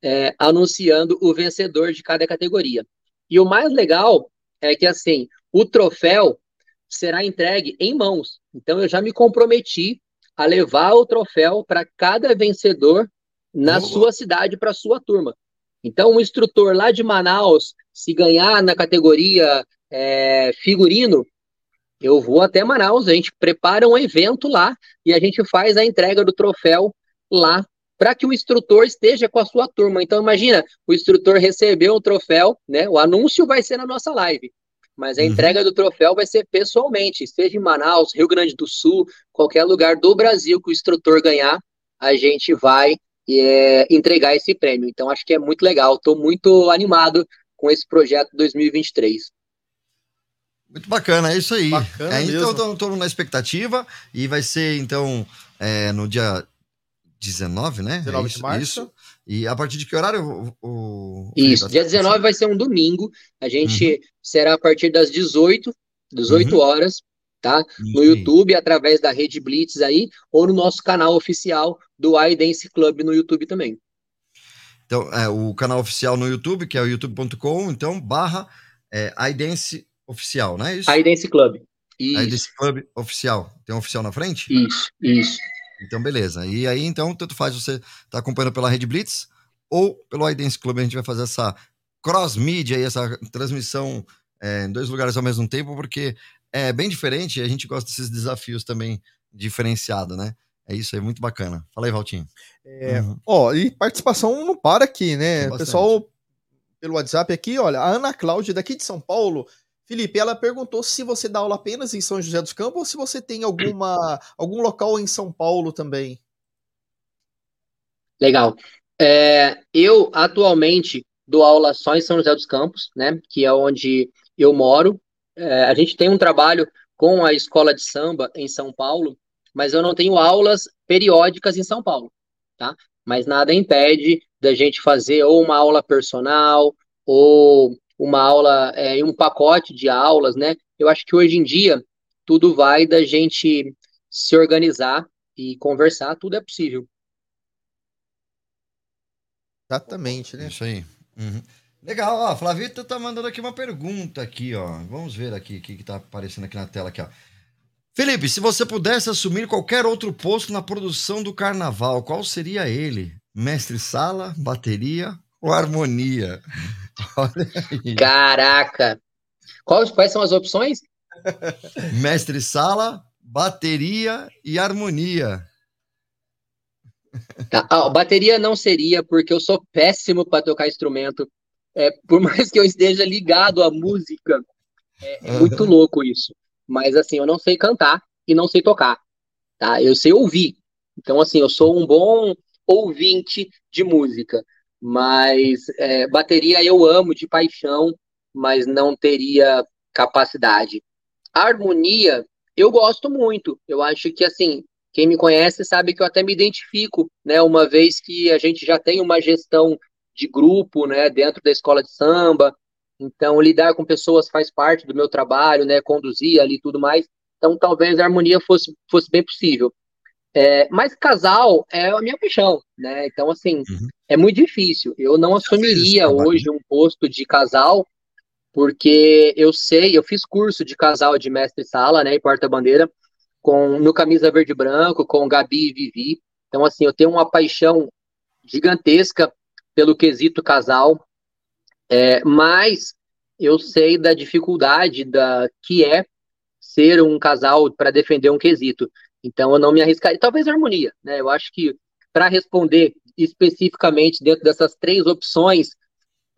é, anunciando o vencedor de cada categoria. E o mais legal é que assim, o troféu será entregue em mãos. Então eu já me comprometi a levar o troféu para cada vencedor na Boa. sua cidade, para sua turma. Então, um instrutor lá de Manaus, se ganhar na categoria é, figurino, eu vou até Manaus, a gente prepara um evento lá e a gente faz a entrega do troféu lá para que o instrutor esteja com a sua turma. Então, imagina, o instrutor recebeu o troféu, né? O anúncio vai ser na nossa live, mas a Uhum. entrega do troféu vai ser pessoalmente, seja em Manaus, Rio Grande do Sul, qualquer lugar do Brasil que o instrutor ganhar, a gente vai é, entregar esse prêmio. Então, acho que é muito legal. Estou muito animado com esse projeto 2023. Muito bacana, é isso aí. Bacana é, então, mesmo. estamos na expectativa e vai ser, então, é, no dia 19, né? 19 é de isso, março. Isso. E a partir de que horário? O, o- Isso, dia 19 vai ser um domingo. A gente Uhum. será a partir das 18, 18 horas, tá? Isso No aí. YouTube, através da Rede Blitz aí, ou no nosso canal oficial do iDance Club no YouTube também. Então, é, o canal oficial no YouTube, que é o youtube.com, então, barra é, iDance oficial, não é isso? Aí Dance Club. Aí Isso, desse clube oficial. Tem um oficial na frente? isso, isso. Então, beleza. E aí, então, tanto faz você tá acompanhando pela Rede Blitz ou pelo iDance Club. A gente vai fazer essa cross-mídia aí, essa transmissão é, em dois lugares ao mesmo tempo, porque é bem diferente e a gente gosta desses desafios também diferenciado, né? É isso aí, muito bacana. Fala aí, Valtinho. É, Uhum. Ó, e participação não para aqui, né? Pessoal pelo WhatsApp aqui, olha, a Ana Cláudia daqui de São Paulo, Felipe, ela perguntou se você dá aula apenas em São José dos Campos ou se você tem alguma algum local em São Paulo também. Legal. É, eu atualmente dou aula só em São José dos Campos, né? Que é onde eu moro. É, a gente tem um trabalho com a escola de samba em São Paulo, mas eu não tenho aulas periódicas em São Paulo, tá? Mas nada impede da gente fazer ou uma aula personal ou uma aula é, em um pacote de aulas, né? Eu acho que hoje em dia tudo vai da gente se organizar e conversar, tudo é possível. Exatamente, né? Isso aí. Uhum. Legal, ó, a Flavita tá mandando aqui uma pergunta aqui, ó. Vamos ver aqui o que, que tá aparecendo aqui na tela aqui, ó. Felipe, se você pudesse assumir qualquer outro posto na produção do carnaval, qual seria ele? Mestre sala, bateria ou harmonia? Caraca! Quais, quais são as opções? Mestre sala, bateria e harmonia. Tá, ah, bateria não seria, porque eu sou péssimo para tocar instrumento. É, por mais que eu esteja ligado à música, é, é muito louco isso. Mas assim, eu não sei cantar e não sei tocar, tá? Eu sei ouvir. Então, assim, eu sou um bom ouvinte de música. Mas é, bateria eu amo de paixão, mas não teria capacidade. Harmonia, eu gosto muito. Eu acho que, assim, quem me conhece sabe que eu até me identifico, né? Uma vez que a gente já tem uma gestão de grupo, né, dentro da escola de samba. Então, lidar com pessoas faz parte do meu trabalho, né? Conduzir ali tudo mais. Então, talvez a harmonia fosse, fosse bem possível. É, mas casal é a minha paixão, né? Então, assim, Uhum. É muito difícil. Eu não assumiria hoje um posto de casal, porque eu sei, eu fiz curso de casal de mestre-sala, né, em porta-bandeira, com no camisa verde e branco, com Gabi e Vivi. Então, assim, eu tenho uma paixão gigantesca pelo quesito casal, é, mas eu sei da dificuldade da que é ser um casal para defender um quesito. Então, eu não me arriscaria. Talvez harmonia, né? Eu acho que para responder especificamente dentro dessas três opções,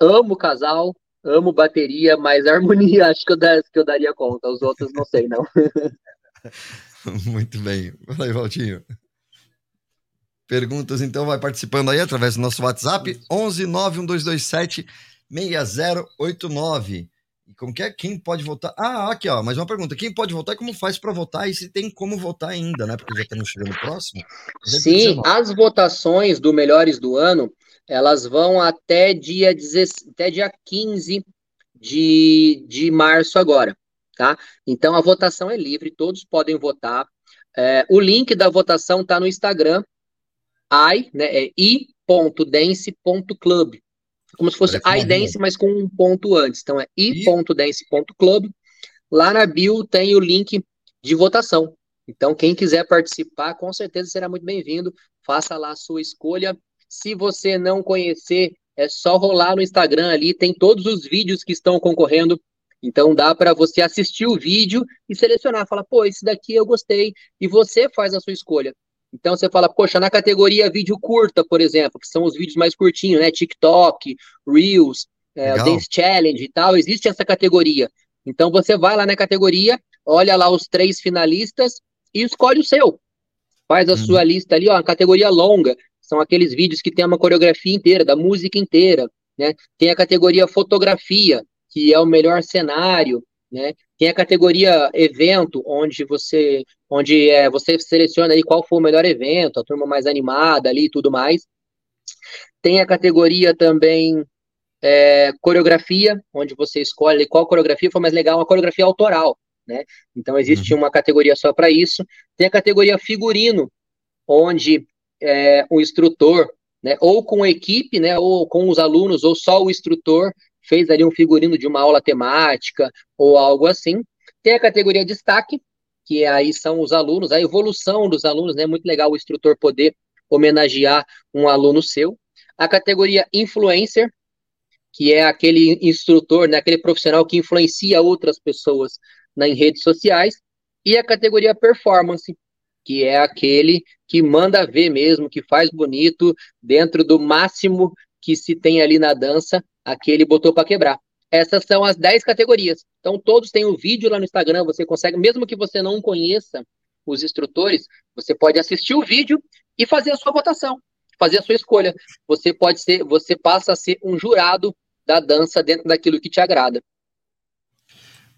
amo casal, amo bateria, mas harmonia *laughs* acho que eu, da- que eu daria conta. Os outros não sei, não. *laughs* Muito bem. Fala aí, Valtinho. Perguntas, então, vai participando aí através do nosso WhatsApp, 11 91227 6089. E como que é? Quem pode votar? Ah, aqui, ó, mais uma pergunta. Quem pode votar e como faz para votar? E se tem como votar ainda, né? Porque já estamos chegando próximo. Tem Sim, 19. as votações do Melhores do Ano, elas vão até dia, 16, até dia 15 de, de março agora, tá? Então a votação é livre, todos podem votar. É, o link da votação está no Instagram, i, né, é i.dance.club. Como se fosse iDance, mas com um ponto antes. Então é i.dance.club. Lá na bio tem o link de votação. Então, quem quiser participar, com certeza será muito bem-vindo. Faça lá a sua escolha. Se você não conhecer, é só rolar no Instagram ali, tem todos os vídeos que estão concorrendo. Então dá para você assistir o vídeo e selecionar, falar, pô, esse daqui eu gostei, e você faz a sua escolha. Então você fala, poxa, na categoria vídeo curta, por exemplo, que são os vídeos mais curtinhos, né? TikTok, Reels, é. Dance Challenge e tal, existe essa categoria. Então você vai lá na categoria, olha lá os três finalistas e escolhe o seu. Faz a Uhum. sua lista ali, ó, a categoria longa, são aqueles vídeos que tem uma coreografia inteira, da música inteira, né? Tem a categoria fotografia, que é o melhor cenário, né? Tem a categoria evento, onde você, onde é, você seleciona ali qual foi o melhor evento, a turma mais animada ali e tudo mais. Tem a categoria também é, coreografia, onde você escolhe qual coreografia foi mais legal, uma coreografia autoral, né? Então existe uma categoria só para isso. Tem a categoria figurino, onde é, o instrutor, né, ou com a equipe, né, ou com os alunos, ou só o instrutor fez ali um figurino de uma aula temática ou algo assim. Tem a categoria destaque, que aí são os alunos, a evolução dos alunos, né? Muito legal o instrutor poder homenagear um aluno seu. A categoria influencer, que é aquele instrutor, né, aquele profissional que influencia outras pessoas nas redes sociais. E a categoria performance, que é aquele que manda ver mesmo, que faz bonito, dentro do máximo que se tem ali na dança, aquele botou para quebrar. Essas são as 10 categorias. Então, todos têm o um vídeo lá no Instagram, você consegue, mesmo que você não conheça os instrutores, você pode assistir o vídeo e fazer a sua votação, fazer a sua escolha. Você pode ser, você passa a ser um jurado da dança dentro daquilo que te agrada.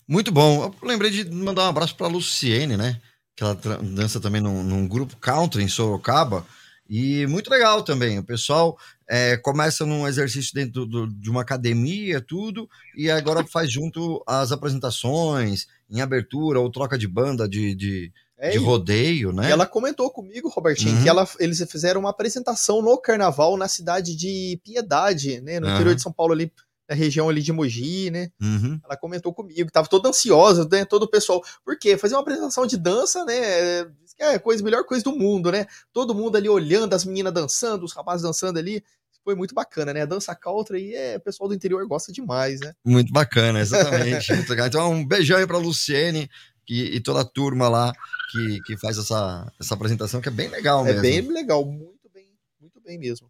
Muito bom. Eu lembrei de mandar um abraço para a Luciene, né? Que ela dança também num, num, grupo country em Sorocaba. E muito legal também. O pessoal é, começa num exercício dentro do, de uma academia, tudo, e agora faz junto as apresentações, em abertura ou troca de banda de, de, é, de rodeio, né? E ela comentou comigo, Robertinho, uhum. que ela, eles fizeram uma apresentação no carnaval na cidade de Piedade, né? No uhum. interior de São Paulo ali na região ali de Mogi, né? Uhum. Ela comentou comigo, tava toda ansiosa, né? Todo o pessoal. Por quê? Fazer uma apresentação de dança, né? É a coisa, melhor coisa do mundo, né? Todo mundo ali olhando, as meninas dançando, os rapazes dançando ali. Foi muito bacana, né? A dança country e é, o pessoal do interior gosta demais, né? Muito bacana, exatamente. Então, um beijão aí pra Luciene que, e toda a turma lá que, que faz essa, essa apresentação, que é bem legal é mesmo. É bem legal, muito bem, muito bem mesmo.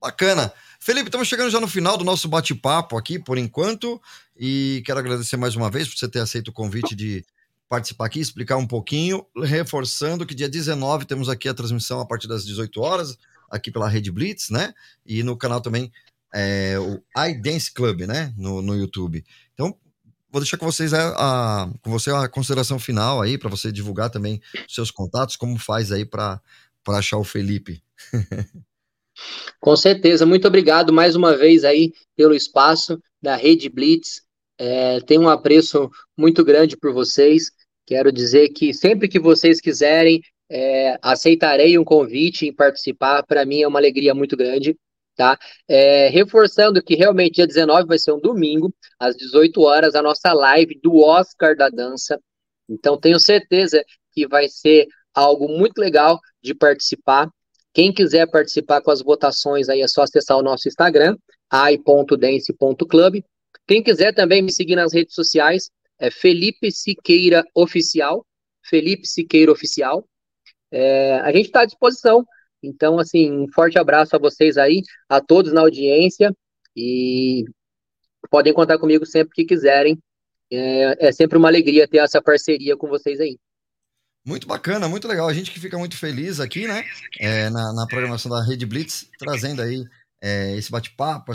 Bacana. Felipe, estamos chegando já no final do nosso bate-papo aqui, por enquanto, e quero agradecer mais uma vez por você ter aceito o convite de participar aqui, explicar um pouquinho, reforçando que dia 19 temos aqui a transmissão a partir das 18 horas, aqui pela Rede Blitz, né? E no canal também é, o iDance Club, né? No, no YouTube. Então, vou deixar com vocês a, a, com você a consideração final aí, para você divulgar também seus contatos, como faz aí para achar o Felipe. *laughs* Com certeza, muito obrigado mais uma vez aí pelo espaço da Rede Blitz. É, tenho um apreço muito grande por vocês. Quero dizer que sempre que vocês quiserem, é, aceitarei um convite em participar. Para mim é uma alegria muito grande. Tá? É, reforçando que realmente dia 19 vai ser um domingo, às 18 horas, a nossa live do Oscar da Dança. Então tenho certeza que vai ser algo muito legal de participar. Quem quiser participar com as votações aí é só acessar o nosso Instagram, ai.dance.club. Quem quiser também me seguir nas redes sociais, é Felipe Siqueira Oficial, Felipe Siqueira Oficial. É, a gente está à disposição. Então, assim, um forte abraço a vocês aí, a todos na audiência e podem contar comigo sempre que quiserem. É, é sempre uma alegria ter essa parceria com vocês aí. Muito bacana, muito legal. A gente que fica muito feliz aqui, né? É, na, na, programação da Rede Blitz, trazendo aí é, esse bate-papo,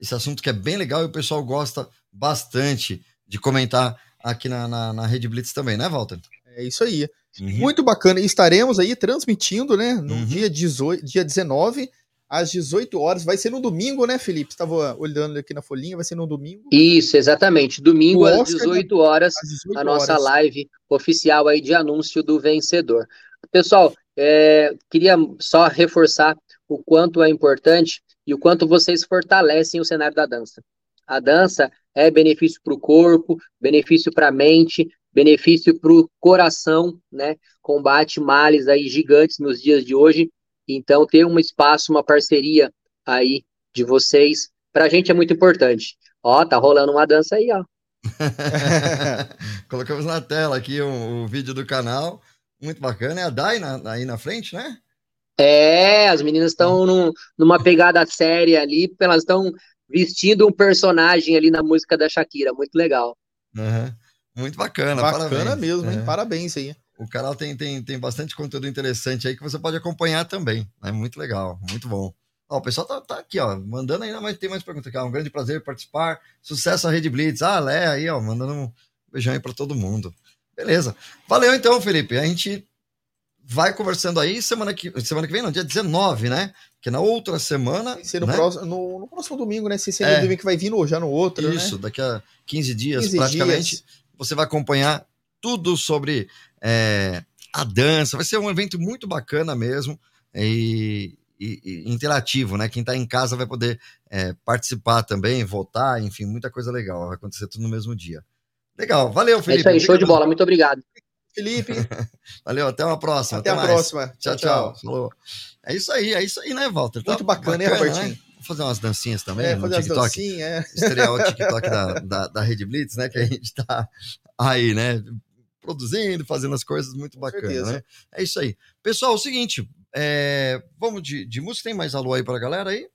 esse assunto que é bem legal e o pessoal gosta bastante de comentar aqui na, na, na Rede Blitz também, né, Walter? É isso aí. Uhum. Muito bacana. E estaremos aí transmitindo, né? No uhum. dia, 18, dia 19 às 18 horas. Vai ser no domingo, né, Felipe? Estava olhando aqui na folhinha, vai ser no domingo. Isso, exatamente. Domingo às 18 horas, às 18 a nossa horas. live oficial aí de anúncio do vencedor. Pessoal, é, queria só reforçar o quanto é importante e o quanto vocês fortalecem o cenário da dança. A dança é benefício para o corpo, benefício para a mente, benefício para o coração, né? Combate males aí gigantes nos dias de hoje então, ter um espaço, uma parceria aí de vocês, para a gente é muito importante. Ó, tá rolando uma dança aí, ó. *laughs* Colocamos na tela aqui o, o, vídeo do canal. Muito bacana. É a Dai na, aí na frente, né? É, as meninas estão num, numa pegada séria ali, elas estão vestindo um personagem ali na música da Shakira. Muito legal. Uhum. Muito bacana. Bacana parabéns. mesmo, hein? É. Parabéns aí. O canal tem, tem, tem bastante conteúdo interessante aí que você pode acompanhar também. É né? muito legal, muito bom. Ó, o pessoal tá, tá aqui, ó, mandando ainda, mas tem mais perguntas aqui. Ó, um grande prazer participar. Sucesso à Rede Blitz. Ah, Lé aí, ó, mandando um beijão aí para todo mundo. Beleza. Valeu então, Felipe. A gente vai conversando aí semana que, semana que vem, não, dia 19, né? Que na outra semana. Vai ser no, né? próximo, no, no, próximo domingo, né? Se ser é, domingo que vai vir, no, já no outro. Isso, né? daqui a 15 dias 15 praticamente. Dias. Você vai acompanhar tudo sobre é, a dança. Vai ser um evento muito bacana mesmo. E, e- e interativo, né? Quem está em casa vai poder é, participar também, votar, enfim, muita coisa legal. Vai acontecer tudo no mesmo dia. Legal, valeu, É Felipe. isso aí, show de bola. Muito obrigado. Felipe, *laughs* Valeu, até uma próxima. até a mais. próxima. Tchau, tchau. Falou. É isso aí, é isso aí, né, Walter? Tá Muito bacana, hein, Robertinho? Vamos fazer umas dancinhas também É, no fazer TikTok. dancinhas, é. Estrear o TikTok da, da, da Rede Blitz, né? Que a gente tá aí, né? Produzindo, fazendo as coisas muito bacanas, né? É isso aí. Pessoal, é o seguinte, é, vamos de, de música. Tem mais alô aí pra galera aí?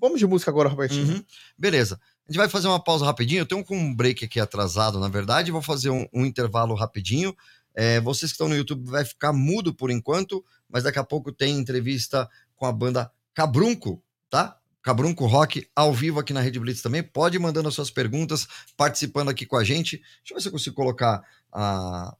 Vamos de música agora, Robertinho. Uhum. Beleza. A gente vai fazer uma pausa rapidinho. Eu tenho um break aqui atrasado, na verdade. Vou fazer um, um intervalo rapidinho. É, vocês que estão no YouTube vai ficar mudo por enquanto, mas daqui a pouco tem entrevista com a banda Cabrunco, tá? Cabrunco Rock ao vivo aqui na Rede Blitz também. Pode ir mandando as suas perguntas, participando aqui com a gente. Deixa eu ver se eu consigo colocar a,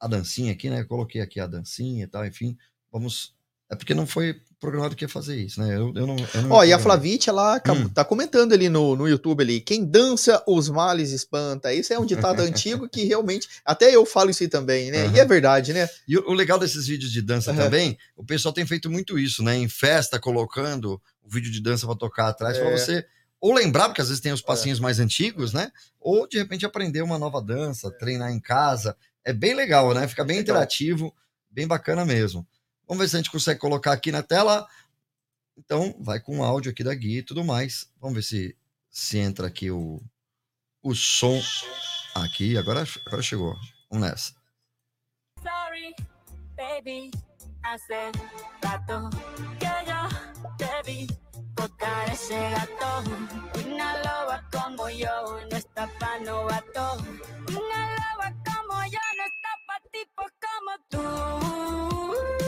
a dancinha aqui, né? Eu coloquei aqui a dancinha e tal, enfim. Vamos. É porque não foi programado que ia fazer isso, né? Eu, eu não. eu não Ó, e a. Flavite, ela Hum. tá comentando ali no, no YouTube ali, quem dança os males espanta. Isso é um ditado *laughs* antigo que realmente, até eu falo isso aí também, né? E é verdade, né? E o o legal desses vídeos de dança Aham. também, o pessoal tem feito muito isso, né? Em festa, colocando o vídeo de dança pra tocar atrás, É. você ou lembrar, porque às vezes tem os passinhos mais antigos, né? Ou de repente aprender uma nova dança, treinar em casa. É bem legal, né? Fica bem Legal. interativo, bem bacana mesmo. Vamos ver se a gente consegue colocar aqui na tela. Então, vai com o áudio aqui da guia e tudo mais. Vamos ver se, se entra aqui o, o som aqui. Agora, agora chegou. Vamos nessa. Sorry, baby, hace rato que yo te vi ese gato. Una loba como yo no está pa' novato. Una loba como yo no está pa' tipos como tú.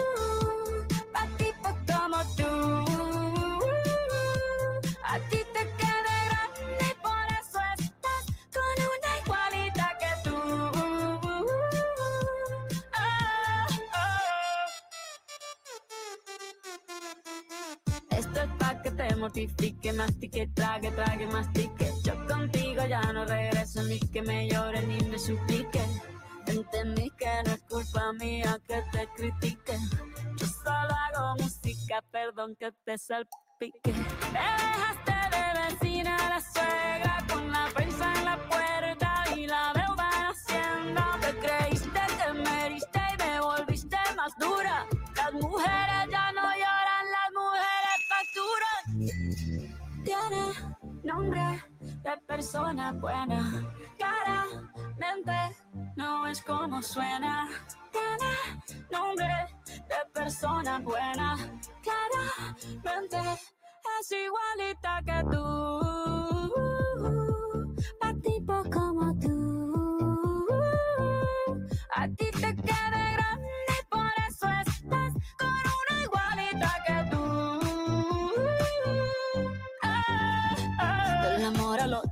Te mortifique, mastique, trague, trague, mastique. Yo contigo ya no regreso ni que me llore ni me suplique. Entendí que no es culpa mía que te critique. Yo solo hago música, perdón que te salpique. Me dejaste de vecina la suegra con la prensa en la puerta y la deuda en hacienda. Nombre de persona buena. Claramente no es como suena. Tiene nombre de persona buena. Claramente es igualita que tú.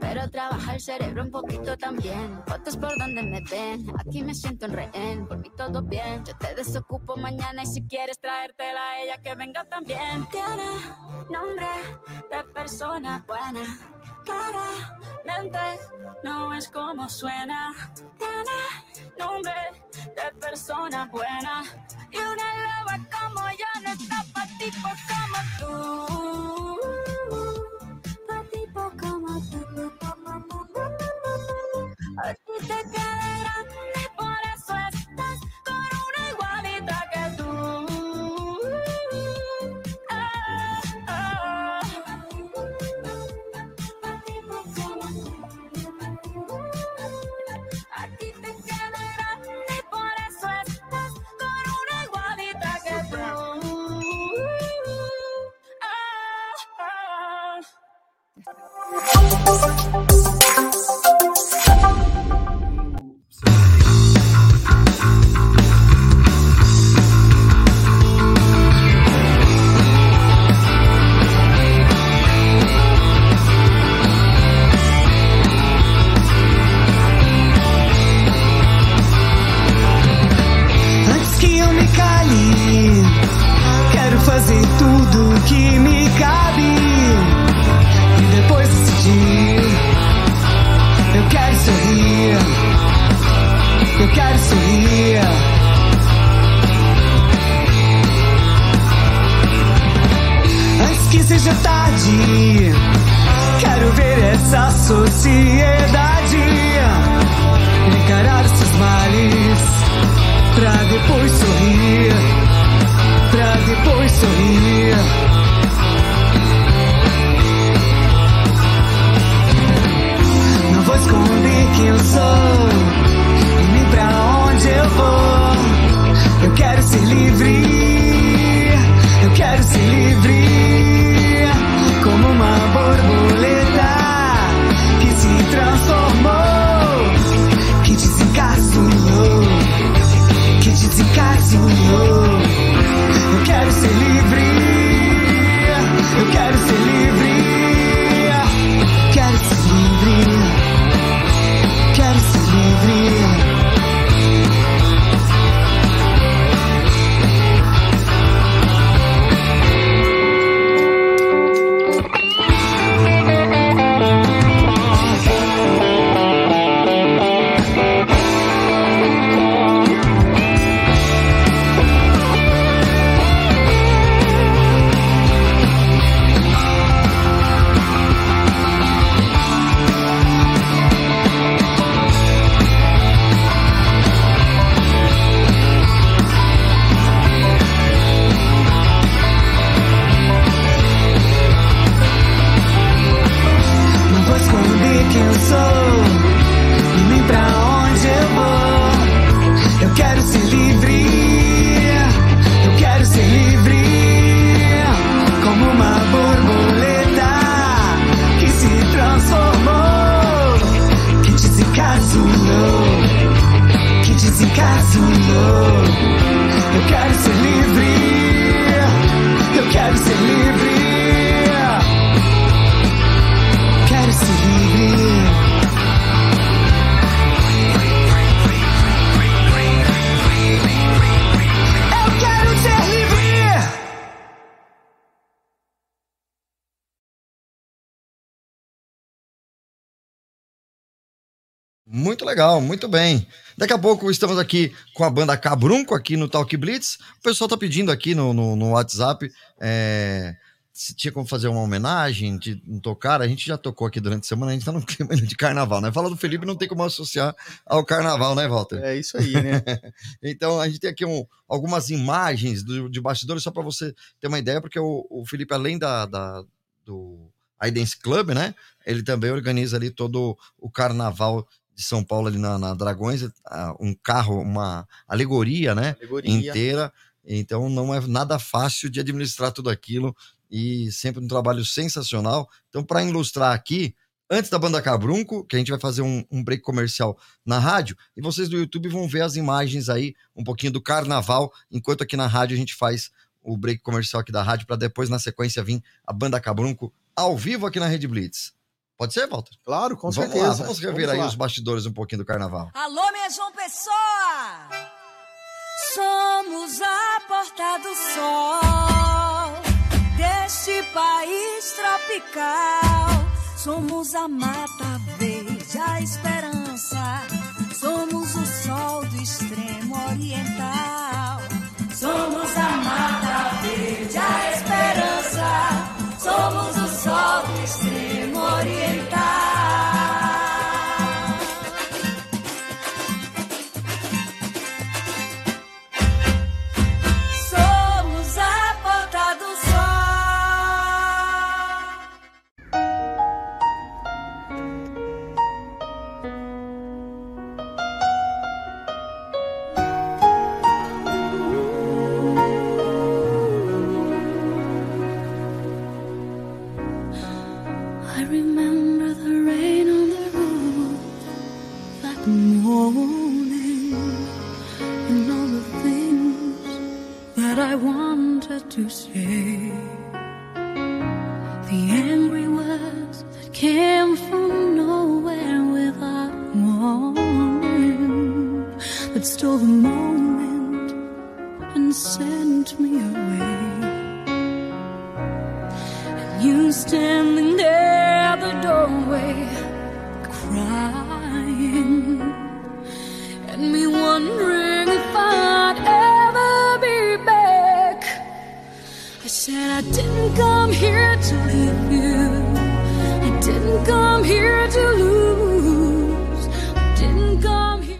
Pero trabaja el cerebro un poquito también. Fotos por donde me ven. Aquí me siento en rehén. Por mí todo bien. Yo te desocupo mañana y si quieres traértela a ella que venga también. Tiene nombre de persona buena. Claramente no es como suena. Tiene nombre de persona buena. Y una loba como yo no está pa' tipos como tú. A muito bem. Daqui a pouco estamos aqui com a banda Cabrunco aqui no Talk Blitz. O pessoal tá pedindo aqui no, no, no WhatsApp é, se tinha como fazer uma homenagem, de tocar. A gente já tocou aqui durante a semana, a gente tá no *laughs* clima de carnaval, né? Fala do Felipe, não tem como associar ao carnaval, né, Walter? É isso aí, né? *laughs* então a gente tem aqui um- algumas imagens do- de bastidores só para você ter uma ideia, porque o, o Felipe, além da, da- do iDance Club, né? Ele também organiza ali todo o carnaval de São Paulo ali na, na Dragões, um carro, uma alegoria, né? Alegoria. Inteira. Então não é nada fácil de administrar tudo aquilo e sempre um trabalho sensacional. Então, para ilustrar aqui, antes da banda Cabrunco, que a gente vai fazer um, um break comercial na rádio, e vocês do YouTube vão ver as imagens aí, um pouquinho do carnaval, enquanto aqui na rádio a gente faz o break comercial aqui da rádio, para depois, na sequência, vir a banda Cabrunco ao vivo aqui na Rede Blitz. Pode ser, Walter? Claro, com vamos certeza. Lá, vamos rever aí lá. os bastidores um pouquinho do carnaval. Alô, minha João Pessoa! Somos a porta do sol deste país tropical. Somos a mata verde, a esperança. Somos o sol do extremo oriental. Somos a mata to say. The angry words that came from nowhere without warning that stole the moment and sent me away. And you standing I didn't come here to leave you. I didn't come here to lose. I didn't come here.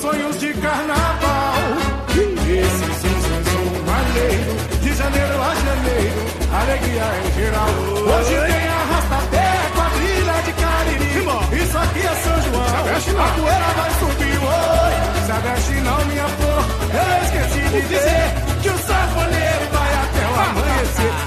sonhos de carnaval. Esse zum, zum, zum maneiro, de janeiro a janeiro, alegria em geral. Hoje tem arrasta-pé, quadrilha de cariri. Isso aqui é São João, a poeira vai subir. Oi, se agache não, minha flor, eu esqueci de dizer que o sanfoneiro vai até o amanhecer.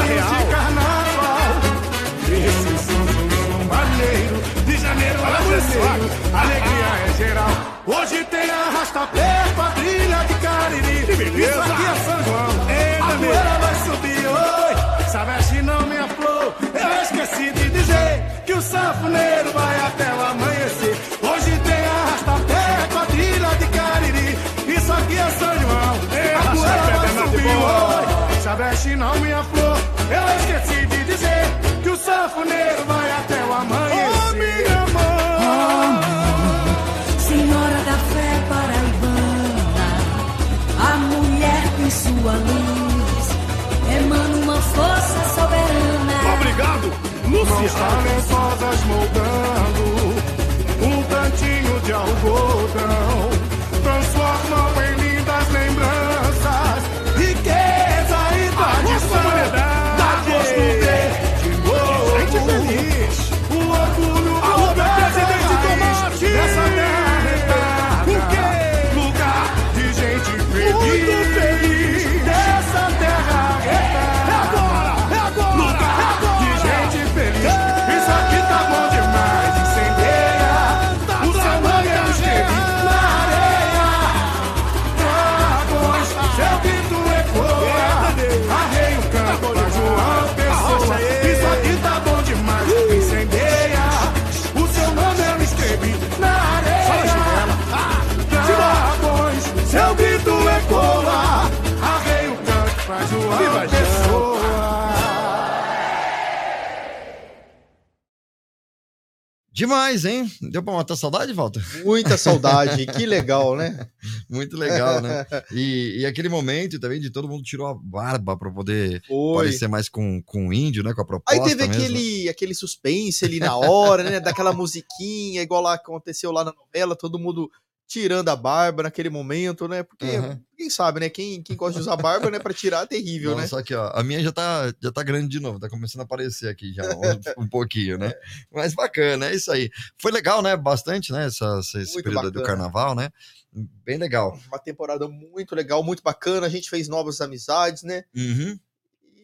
samba real. De carnaval, esse São João maneiro, de janeiro a janeiro, alegria é geral. Hoje tem arrasta-pé. Estavam lençosas moldando um tantinho de algodão. Demais, hein? Deu pra matar saudade, Walter? Muita saudade, que legal, né? *laughs* Muito legal, né? E, e, aquele momento também de todo mundo tirou a barba para poder Foi. parecer mais com, com o índio, né? Com a proposta. Aí teve mesmo. aquele, aquele suspense ali na hora, né? Daquela musiquinha, igual lá aconteceu lá na novela, todo mundo tirando a barba naquele momento, né? Porque Uhum. quem sabe, né? Quem, quem gosta de usar barba, né? Pra tirar é terrível, né? Nossa, aqui, ó. A minha já tá, já tá grande de novo, tá começando a aparecer aqui já um, um pouquinho, né? *laughs* Mas bacana, é isso aí. Foi legal, né? Bastante, né? Essa, esse Muito período do bacana. carnaval, né? Bem legal. Uma temporada muito legal, muito bacana. A gente fez novas amizades, né? Uhum.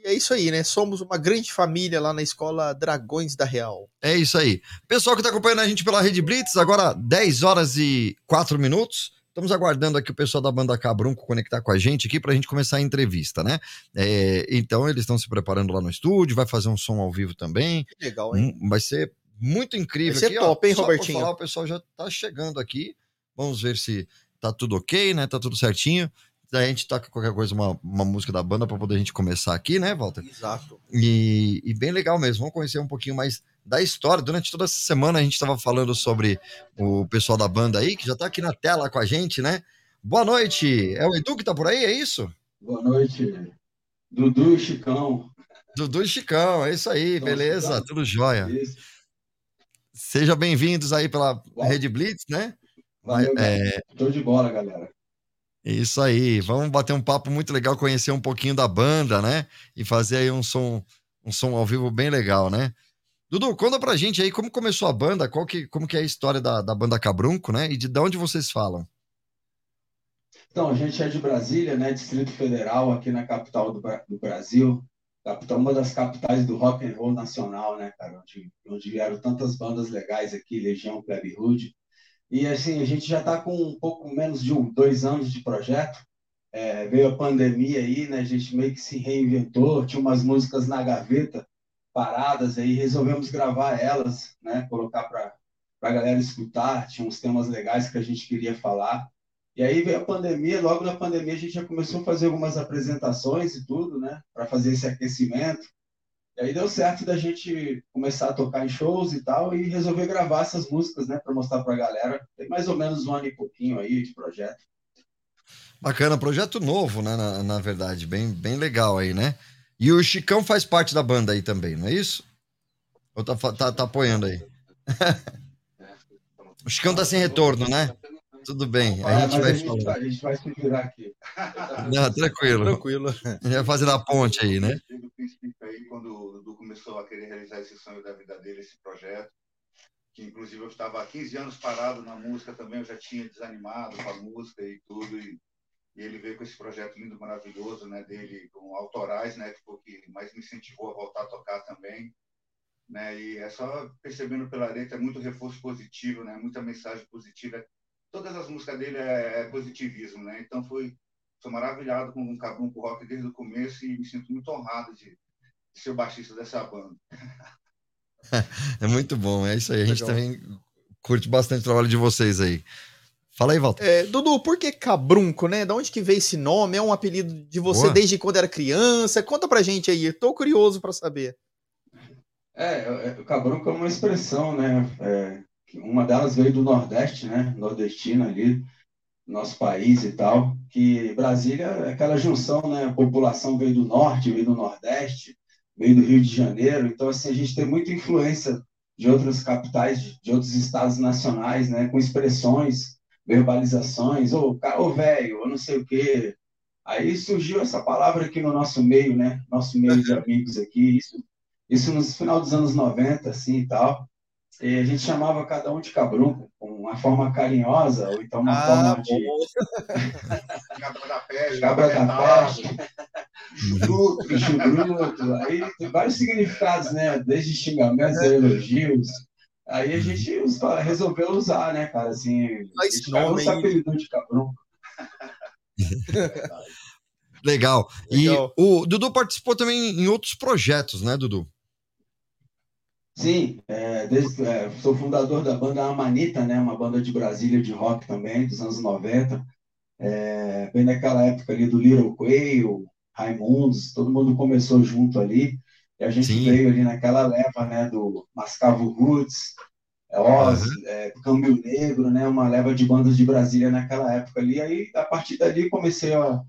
É isso aí, né? Somos uma grande família lá na escola Dragões da Real. É isso aí. Pessoal que tá acompanhando a gente pela Rede Blitz, agora 10 horas e 4 minutos. Estamos aguardando aqui o pessoal da banda Cabrunco conectar com a gente aqui para a gente começar a entrevista, né? É, então eles estão se preparando lá no estúdio, vai fazer um som ao vivo também. Que legal, hein? Hum, Vai ser muito incrível. Vai ser aqui, top, ó. hein, Robertinho? falar, o pessoal já tá chegando aqui. Vamos ver se tá tudo ok, né? Tá tudo certinho. Daí a gente toca qualquer coisa, uma, uma música da banda para poder a gente começar aqui, né, Walter? Exato. E, e bem legal mesmo. Vamos conhecer um pouquinho mais da história. Durante toda essa semana a gente estava falando sobre o pessoal da banda aí, que já tá aqui na tela com a gente, né? Boa noite. É o Edu que tá por aí, é isso? Boa noite, Dudu e Chicão. Dudu e Chicão, é isso aí, beleza? Tudo jóia. Sejam bem-vindos aí pela Rede Blitz, né? Valeu, É, Tô de bola, galera. Isso aí, vamos bater um papo muito legal, conhecer um pouquinho da banda, né? E fazer aí um som, um som ao vivo bem legal, né? Dudu, conta pra gente aí como começou a banda, qual que, como que é a história da, da banda Cabrunco, né? E de, de onde vocês falam? Então, a gente é de Brasília, né? Distrito Federal, aqui na capital do, do Brasil. Capital, uma das capitais do rock and roll nacional, né, cara? Onde, onde vieram tantas bandas legais aqui, Legião, Plebe Rude. E assim, a gente já está com um pouco menos de um, dois anos de projeto. É, veio a pandemia aí, né? A gente meio que se reinventou, tinha umas músicas na gaveta paradas aí, resolvemos gravar elas, né? Colocar para a galera escutar. Tinha uns temas legais que a gente queria falar. E aí veio a pandemia, logo na pandemia a gente já começou a fazer algumas apresentações e tudo, né? Para fazer esse aquecimento. E aí deu certo da gente começar a tocar em shows e tal e resolver gravar essas músicas, né? Para mostrar para a galera. Tem mais ou menos um ano e pouquinho aí de projeto. Bacana, projeto novo, né? Na, na verdade, bem, bem legal aí, né? E o Chicão faz parte da banda aí também, não é isso? Ou tá, tá, tá apoiando aí? *laughs* o Chicão tá sem retorno, né? Tudo bem, a Ah, gente mas vai a gente, a gente vai se virar aqui. Não, tranquilo. Tranquilo. A gente vai fazendo a ponte aí, né? Desde o princípio aí, quando o Dudu começou a querer realizar esse sonho da vida dele, esse projeto, que inclusive eu estava há 15 anos parado na música também, eu já tinha desanimado com a música e tudo, e, e ele veio com esse projeto lindo, maravilhoso, né, dele, com autorais, né, que foi o que mais me incentivou a voltar a tocar também, né, e é só percebendo pela letra, é muito reforço positivo, né, muita mensagem positiva, todas as músicas dele é, é positivismo, né, então foi sou maravilhado com o Cabrunco Rock desde o começo e me sinto muito honrado de, de ser o baixista dessa banda. *laughs* É muito bom, é isso aí. A gente Legal. também curte bastante o trabalho de vocês aí. Fala aí, Walter. É, Dudu, por que Cabrunco, né? Da onde que veio esse nome? É um apelido de você Boa. desde quando era criança? Conta pra gente aí, tô curioso pra saber. É, é, o cabrunco é uma expressão, né? É, uma delas veio do Nordeste, né? Nordestina ali, nosso país e tal. Que Brasília é aquela junção, né? A população veio do Norte, veio do Nordeste, veio do Rio de Janeiro. Então, assim, a gente tem muita influência de outras capitais, de, outros estados nacionais, né? Com expressões, verbalizações, ou ô velho, ou não sei o quê. Aí surgiu essa palavra aqui no nosso meio, né? Nosso meio de amigos aqui. Isso isso no final dos anos 90, assim e tal. E a gente chamava cada um de cabrunco, com uma forma carinhosa, ou então uma Ah, forma de. *laughs* Cabra da peste, Cabra da Cabra peste, bruto, bicho bruto. Aí tem vários significados, né? Desde xingamentos a elogios. Aí a gente usa- resolveu usar, né, cara? Assim, a gente pegou nome esse aí. apelido de cabrunco. *laughs* Legal. E Legal. o Dudu participou também em outros projetos, né, Dudu? Sim, é, desde, é, sou fundador da banda Amanita, né, uma banda de Brasília de rock também, dos anos 90. É, bem naquela época ali do Little Quail, Raimundos, todo mundo começou junto ali. E a gente Sim. veio ali naquela leva né, do Mascavo Roots, Oz, é, Câmbio Negro, né? Uma leva de bandas de Brasília naquela época ali. Aí, a partir dali, comecei a,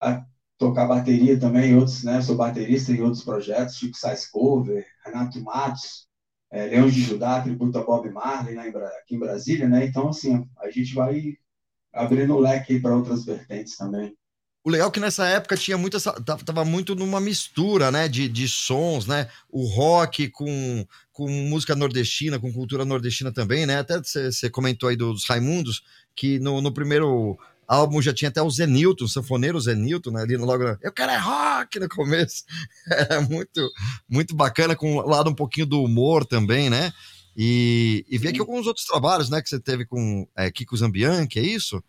a tocar bateria também, outros, né? Sou baterista em outros projetos, Chico Size Cover, Renato Matos, é, Leão de Judá, tributo a Bob Marley, né, aqui em Brasília, né? Então, assim, a gente vai abrindo o leque para outras vertentes também. O legal é que nessa época tinha muita. Tava muito numa mistura, né? De, de sons, né? O rock com, com música nordestina, com cultura nordestina também, né? Até você comentou aí dos Raimundos, que no, no primeiro álbum já tinha até o Zenilton, o sanfoneiro Zenilton, né? Ali logo. Eu quero é rock no começo. *laughs* Era muito, muito bacana, com o lado um pouquinho do humor também, né? E, e vi aqui alguns outros trabalhos, né? Que você teve com é, Kiko Zambianchi, é isso?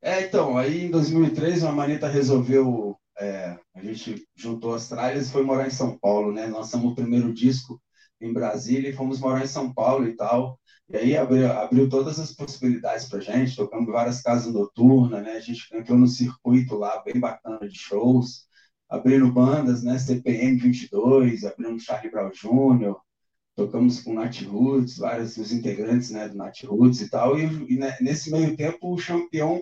É, então, aí em 2003 a Manita resolveu, é, a gente juntou as tralhas e foi morar em São Paulo, né? Lançamos o primeiro disco em Brasília e fomos morar em São Paulo e tal. E aí abriu, abriu todas as possibilidades pra gente, tocamos várias casas noturnas, né? A gente entrou no circuito lá, bem bacana de shows, abrindo bandas, né? CPM 22, abrindo Charlie Brown Jr., tocamos com Nat Roots, vários os integrantes né, do Nat Roots e tal, e, e né, nesse meio tempo o Champion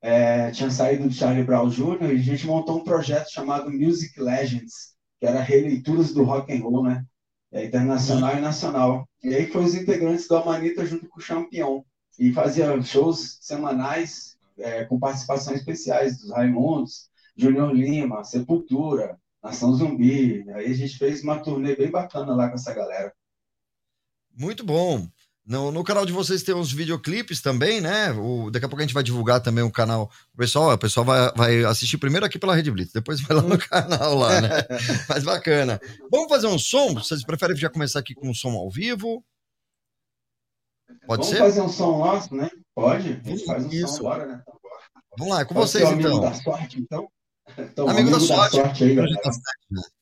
é, tinha saído do Charlie Brown Jr. e a gente montou um projeto chamado Music Legends, que era releituras do rock and roll, né? É, internacional e nacional. E aí foi os integrantes do Amanita junto com o Champion. E fazia shows semanais é, com participações especiais dos Raimundos, Junior Lima, Sepultura, Nação Zumbi. Aí a gente fez uma turnê bem bacana lá com essa galera. Muito bom. No, no canal de vocês tem uns videoclipes também, né? O, daqui a pouco a gente vai divulgar também o canal. O pessoal, o pessoal vai, vai assistir primeiro aqui pela Rede Blitz, depois vai lá no *laughs* canal lá, né? *laughs* Mas bacana. Vamos fazer um som? Vocês preferem já começar aqui com um som ao vivo? Pode Vamos ser? fazer um som nosso, né? Pode. A gente faz um Isso. som agora, né? Vamos lá, é com Pode vocês então. Da sorte, então. Então, amigo, amigo da, sorte. Da sorte aí, né?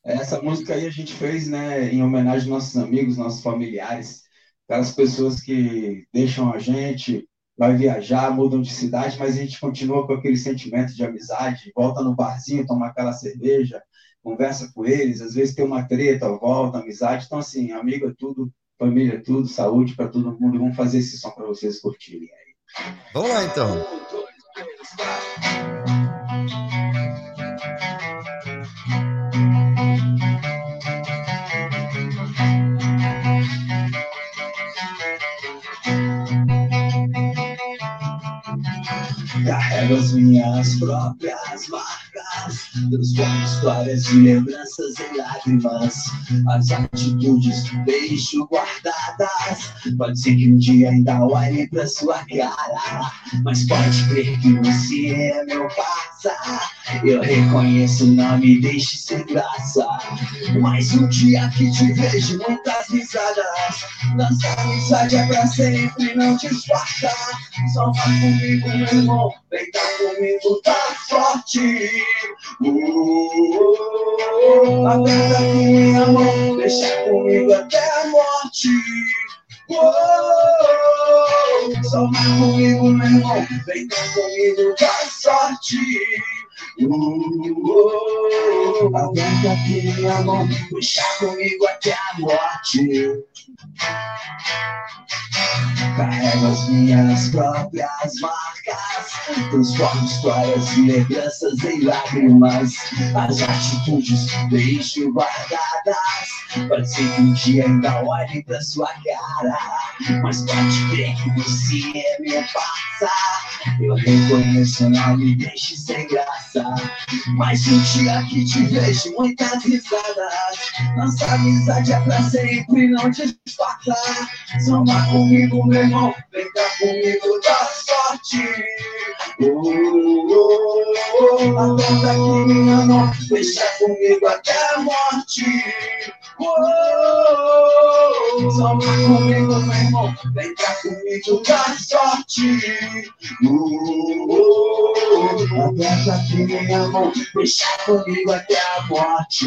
Essa música aí a gente fez, né, em homenagem aos nossos amigos, nossos familiares aquelas pessoas que deixam a gente, vai viajar, mudam de cidade, mas a gente continua com aquele sentimento de amizade, volta no barzinho, toma aquela cerveja, conversa com eles, às vezes tem uma treta, volta, amizade. Então, assim, amigo é tudo, família é tudo, saúde para todo mundo. Vamos fazer esse som para vocês curtirem aí. Vamos lá, então. As minhas próprias marcas, transformo histórias e lembranças em lágrimas. As atitudes deixo guardadas. Pode ser que um dia ainda olhe pra sua cara, mas pode crer que você é meu passar. Eu reconheço, não me deixe sem graça. Mais um dia que te vejo, muitas risadas. Nossa amizade é pra sempre, não te esfarta. Só vai comigo, meu irmão. Cá comigo, tá forte. Uh, uh, uh, Aperta aqui minha mão, deixa comigo até a morte. Uh, só vai comigo, meu irmão. Cá comigo, dá sorte. Aguenta aqui minha mão, puxa comigo até a morte. Carrego as minhas próprias marcas, transformo histórias e lembranças em lágrimas. As atitudes deixo guardadas. Pode ser que um dia ainda olhe pra sua cara, mas pode crer que você é minha parça. Eu reconheço, não me deixe sem graça. Mas um dia que te vejo, muitas risadas. Nossa amizade é pra sempre, não te desfarta. Soma comigo, meu irmão, vem cá comigo, dá sorte. Uh, uh, uh, Aponta aqui minha mão, deixa comigo até a morte. Oh, só vai comigo, meu irmão. Vem cá comigo, dá sorte. Oh, aperta aqui minha mão. Deixa comigo até a morte.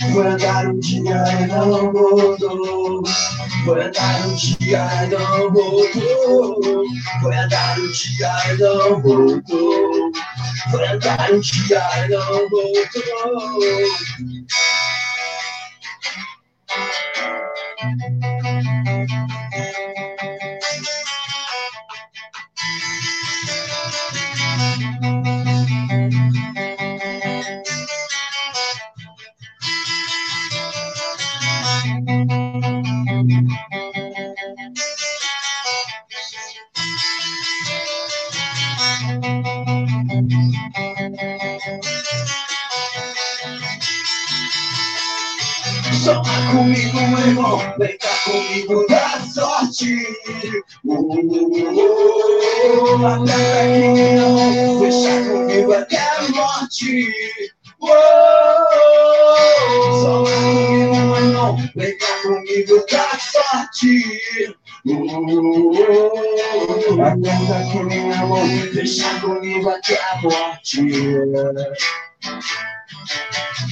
Fui andar um dia e não mudou Foi andar um dia e não voltou. Foi andar um dia e não voltou. Foi andar um dia e não voltou. Soma comigo, irmão, vem cá comigo da sorte. Uh, uh, uh, até aqui não, deixa comigo até a morte. Uh, Soma comigo, irmão, vem cá comigo da sorte. Uh, até aqui não, deixa comigo até a morte.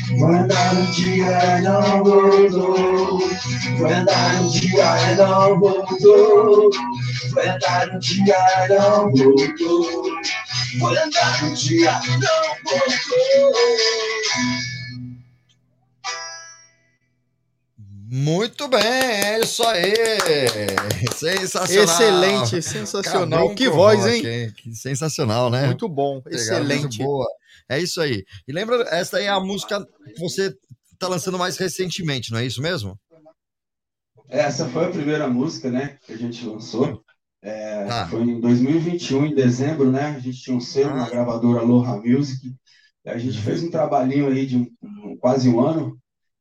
Foi andar um dia e não voltou. Foi andar um dia e não voltou. Foi andar um dia e não voltou. Foi andar um dia e não voltou. Muito bem, é isso aí. Sensacional. Excelente, sensacional. Que voz, rock, hein? Que sensacional, né? Muito bom, Pegada excelente. Muito boa. É isso aí. E lembra, essa aí é a música que você tá lançando mais recentemente, não é isso mesmo? Essa foi a primeira música, né, que a gente lançou. É, Ah. Foi em 2021, em dezembro, né? A gente tinha um selo na gravadora Aloha Music. A gente fez um trabalhinho aí de um- um- quase um ano.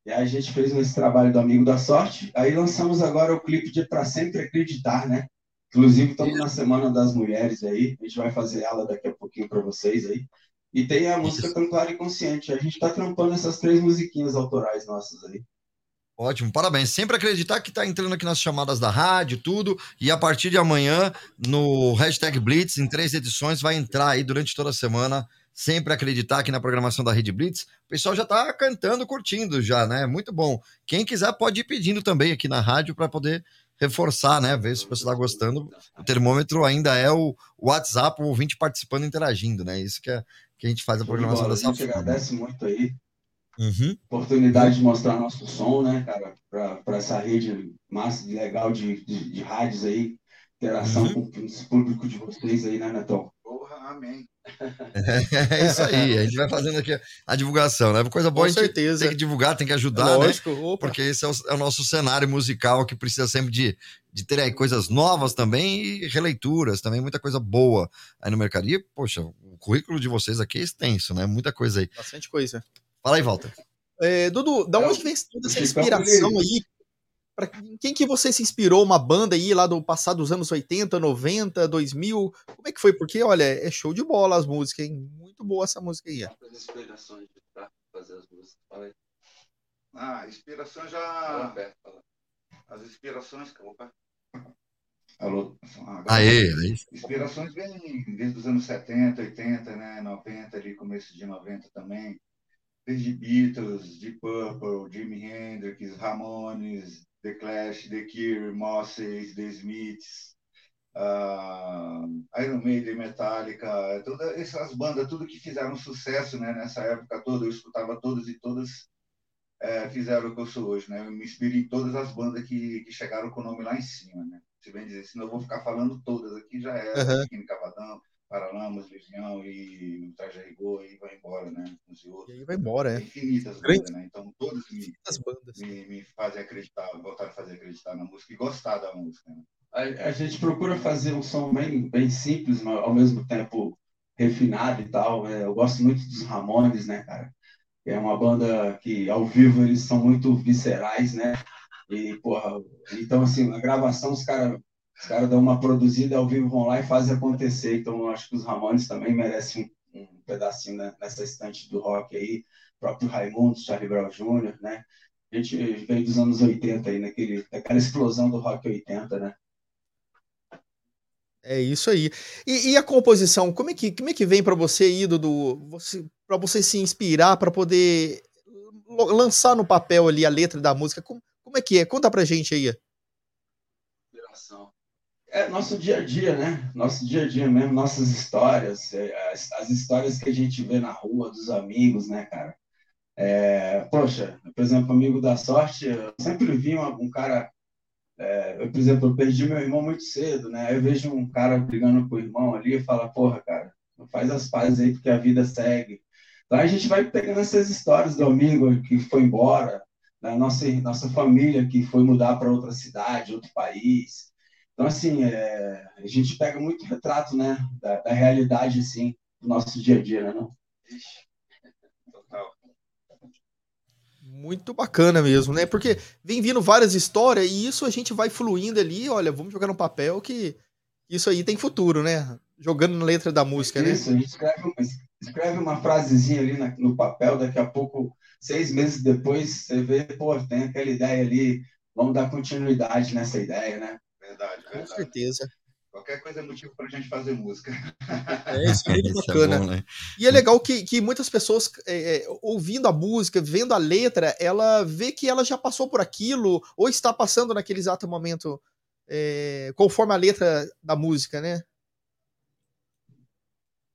E a gente fez esse trabalho do Amigo da Sorte. Aí lançamos agora o clipe de Pra Sempre Acreditar, né? Inclusive, estamos na Semana das Mulheres aí. A gente vai fazer ela daqui a pouquinho para vocês aí. E tem a música Tão Claro e Consciente. A gente está trampando essas três musiquinhas autorais nossas aí. Ótimo, parabéns. Sempre acreditar que tá entrando aqui nas chamadas da rádio, tudo. E a partir de amanhã, no hashtag Blitz, em três edições, vai entrar aí durante toda a semana. Sempre acreditar aqui na programação da Rede Blitz. O pessoal já tá cantando, curtindo já, né? Muito bom. Quem quiser pode ir pedindo também aqui na rádio para poder reforçar, né? Ver se o pessoal tá gostando. O termômetro ainda é o WhatsApp, o ouvinte participando, interagindo, né? Isso que, é, que a gente faz a programação bola. A dessa gente forma. agradece muito aí. Uhum. Oportunidade de mostrar nosso som, né, cara, para essa rede massa, legal de, de, de rádios aí, interação Uhum. com o público de vocês aí, né, Netão? Porra, amém. É isso aí, a gente vai fazendo aqui a divulgação, né? Coisa boa, Com a gente certeza. tem que divulgar, tem que ajudar, Lógico, né? opa. Porque esse é o, é o nosso cenário musical que precisa sempre de, de ter aí coisas novas também e releituras também, muita coisa boa aí no mercado. E, poxa, o currículo de vocês aqui é extenso, né? Muita coisa aí. Bastante coisa. Fala aí, Walter. É, Dudu, da onde vem toda essa Ficamos inspiração aí? Pra quem que você se inspirou? Uma banda aí lá do passado dos anos 80, 90, 2000? Como é que foi? Porque, olha, é show de bola as músicas, hein? Muito boa essa música aí. As inspirações para fazer as músicas. Fala aí. Ah, inspiração já. As inspirações. Opa. Alô? Ah, Aê, aí. Inspirações vêm desde os anos 70, 80, né? 90, ali, começo de 90 também. Desde Beatles, Deep Purple, Jimi Hendrix, Ramones, The Clash, The Cure, Mosses, The Smiths, ah, Iron Maiden, Metallica, todas essas bandas, tudo que fizeram sucesso né, nessa época toda, eu escutava todas e todas eh, fizeram o que eu sou hoje, né? Eu me inspiro em todas as bandas que, que chegaram com o nome lá em cima, né? Se bem dizer, senão eu vou ficar falando todas aqui, já era, Aham. Biquíni Cavadão, Paralamas, Legião e Traje a Rigor, e vai embora, né? Uns e outros. E aí vai embora, é. Infinitas Grande- bandas, né? Então todas me, bandas. me, me fazem acreditar, voltar a fazer acreditar na música e gostar da música, né? A, a gente procura fazer um som bem, bem simples, mas ao mesmo tempo refinado e tal. É, eu gosto muito dos Ramones, né, cara? É uma banda que ao vivo eles são muito viscerais, né? E, porra, então assim, na gravação os caras os cara dão uma produzida ao vivo vão lá e fazem acontecer. Então eu acho que os Ramones também merecem um, um pedacinho né, nessa estante do rock aí. O próprio Raimundo, Charlie Brown Jr., né? A gente veio dos anos 80 aí, naquele, naquela explosão do rock 80, né? É isso aí. E, e a composição, como é que, como é que vem pra você Dudu? Você, para você se inspirar, pra poder lo- lançar no papel ali a letra da música? Como, como é que é? Conta pra gente aí. É nosso dia a dia, né? Nosso dia a dia mesmo, nossas histórias, é, as, as histórias que a gente vê na rua, dos amigos, né, cara? É, poxa, por exemplo, amigo da sorte, eu sempre vi um, um cara. É, eu, por exemplo, eu perdi meu irmão muito cedo, né? Eu vejo um cara brigando com o irmão ali e fala, porra, cara, faz as pazes aí porque a vida segue. Então a gente vai pegando essas histórias do amigo que foi embora, da nossa, nossa família que foi mudar para outra cidade, outro país. Então, assim, é, a gente pega muito retrato, né, da, da, realidade, assim, do nosso dia a dia, né, não? Muito bacana mesmo, né? Porque vem vindo várias histórias e isso a gente vai fluindo ali, olha, vamos jogar no papel que isso aí tem futuro, né? Jogando na letra da música, isso, né? Isso, a gente escreve, escreve uma frasezinha ali na, no papel, daqui a pouco, seis meses depois, você vê, pô, tem aquela ideia ali, vamos dar continuidade nessa ideia, né? Verdade, verdade. Com certeza. Qualquer coisa é motivo para a gente fazer música. É, isso é muito *laughs* bacana. É bom, né? E é legal que, que muitas pessoas, é, é, ouvindo a música, vendo a letra, ela vê que ela já passou por aquilo, ou está passando naquele exato momento, é, conforme a letra da música, né?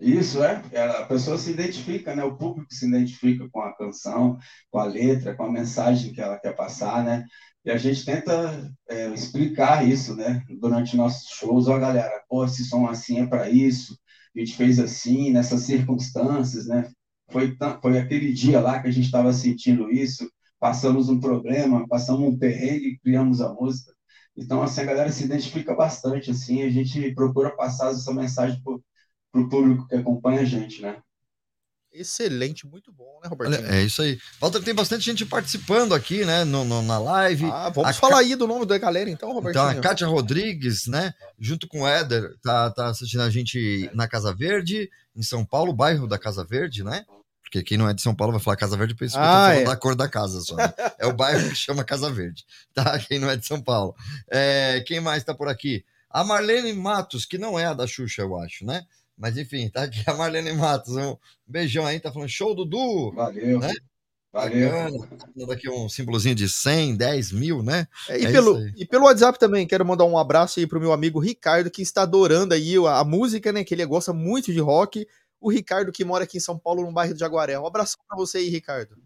Isso, é. A pessoa se identifica, né? O público se identifica com a canção, com a letra, com a mensagem que ela quer passar, né? E a gente tenta é, explicar isso, né? Durante nossos shows, ó, galera, pô, esse som assim é para isso, a gente fez assim, nessas circunstâncias, né? Foi, foi aquele dia lá que a gente estava sentindo isso, passamos um problema, passamos um perrengue criamos a música. Então, assim, a galera se identifica bastante, assim, a gente procura passar essa mensagem para o público que acompanha a gente, né? Excelente, muito bom, né, Robertinho? Olha, é isso aí. Walter, tem bastante gente participando aqui, né, no, no na live. Ah, vamos a falar Ca... aí do nome da galera, então, Robertinho. Então, a Kátia Rodrigues, né, junto com o Éder, tá, tá assistindo a gente na Casa Verde, em São Paulo, bairro da Casa Verde, né? Porque quem não é de São Paulo vai falar Casa Verde, pensa que ah, é. da cor da casa só. Né? *laughs* É o bairro que chama Casa Verde, tá? Quem não é de São Paulo. É, quem mais tá por aqui? A Marlene Matos, que não é a da Xuxa, eu acho, né? Mas enfim, tá aqui a Marlene Matos. Um beijão aí, tá falando show, Dudu. Valeu. Né? Valeu. Bacana. aqui um símbolozinho de 100, 10 mil, né? É, e, é pelo, e pelo WhatsApp também, quero mandar um abraço aí pro meu amigo Ricardo, que está adorando aí a, a música, né? Que ele gosta muito de rock. O Ricardo, que mora aqui em São Paulo, no bairro do Jaguaré. Um abraço para você aí, Ricardo.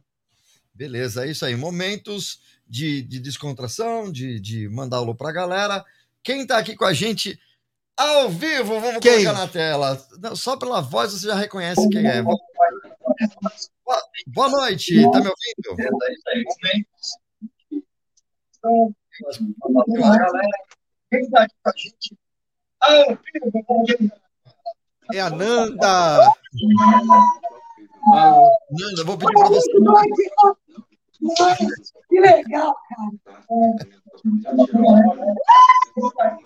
Beleza, é isso aí. Momentos de, de descontração, de, de mandar alô pra galera. Quem tá aqui com a gente ao vivo, vamos quem? colocar na tela. Só pela voz você já reconhece quem é. Boa, boa noite, tá me ouvindo? Quem aqui com a gente? Ao vivo, é a Nanda. Nanda, vou pedir para você. Que legal, cara.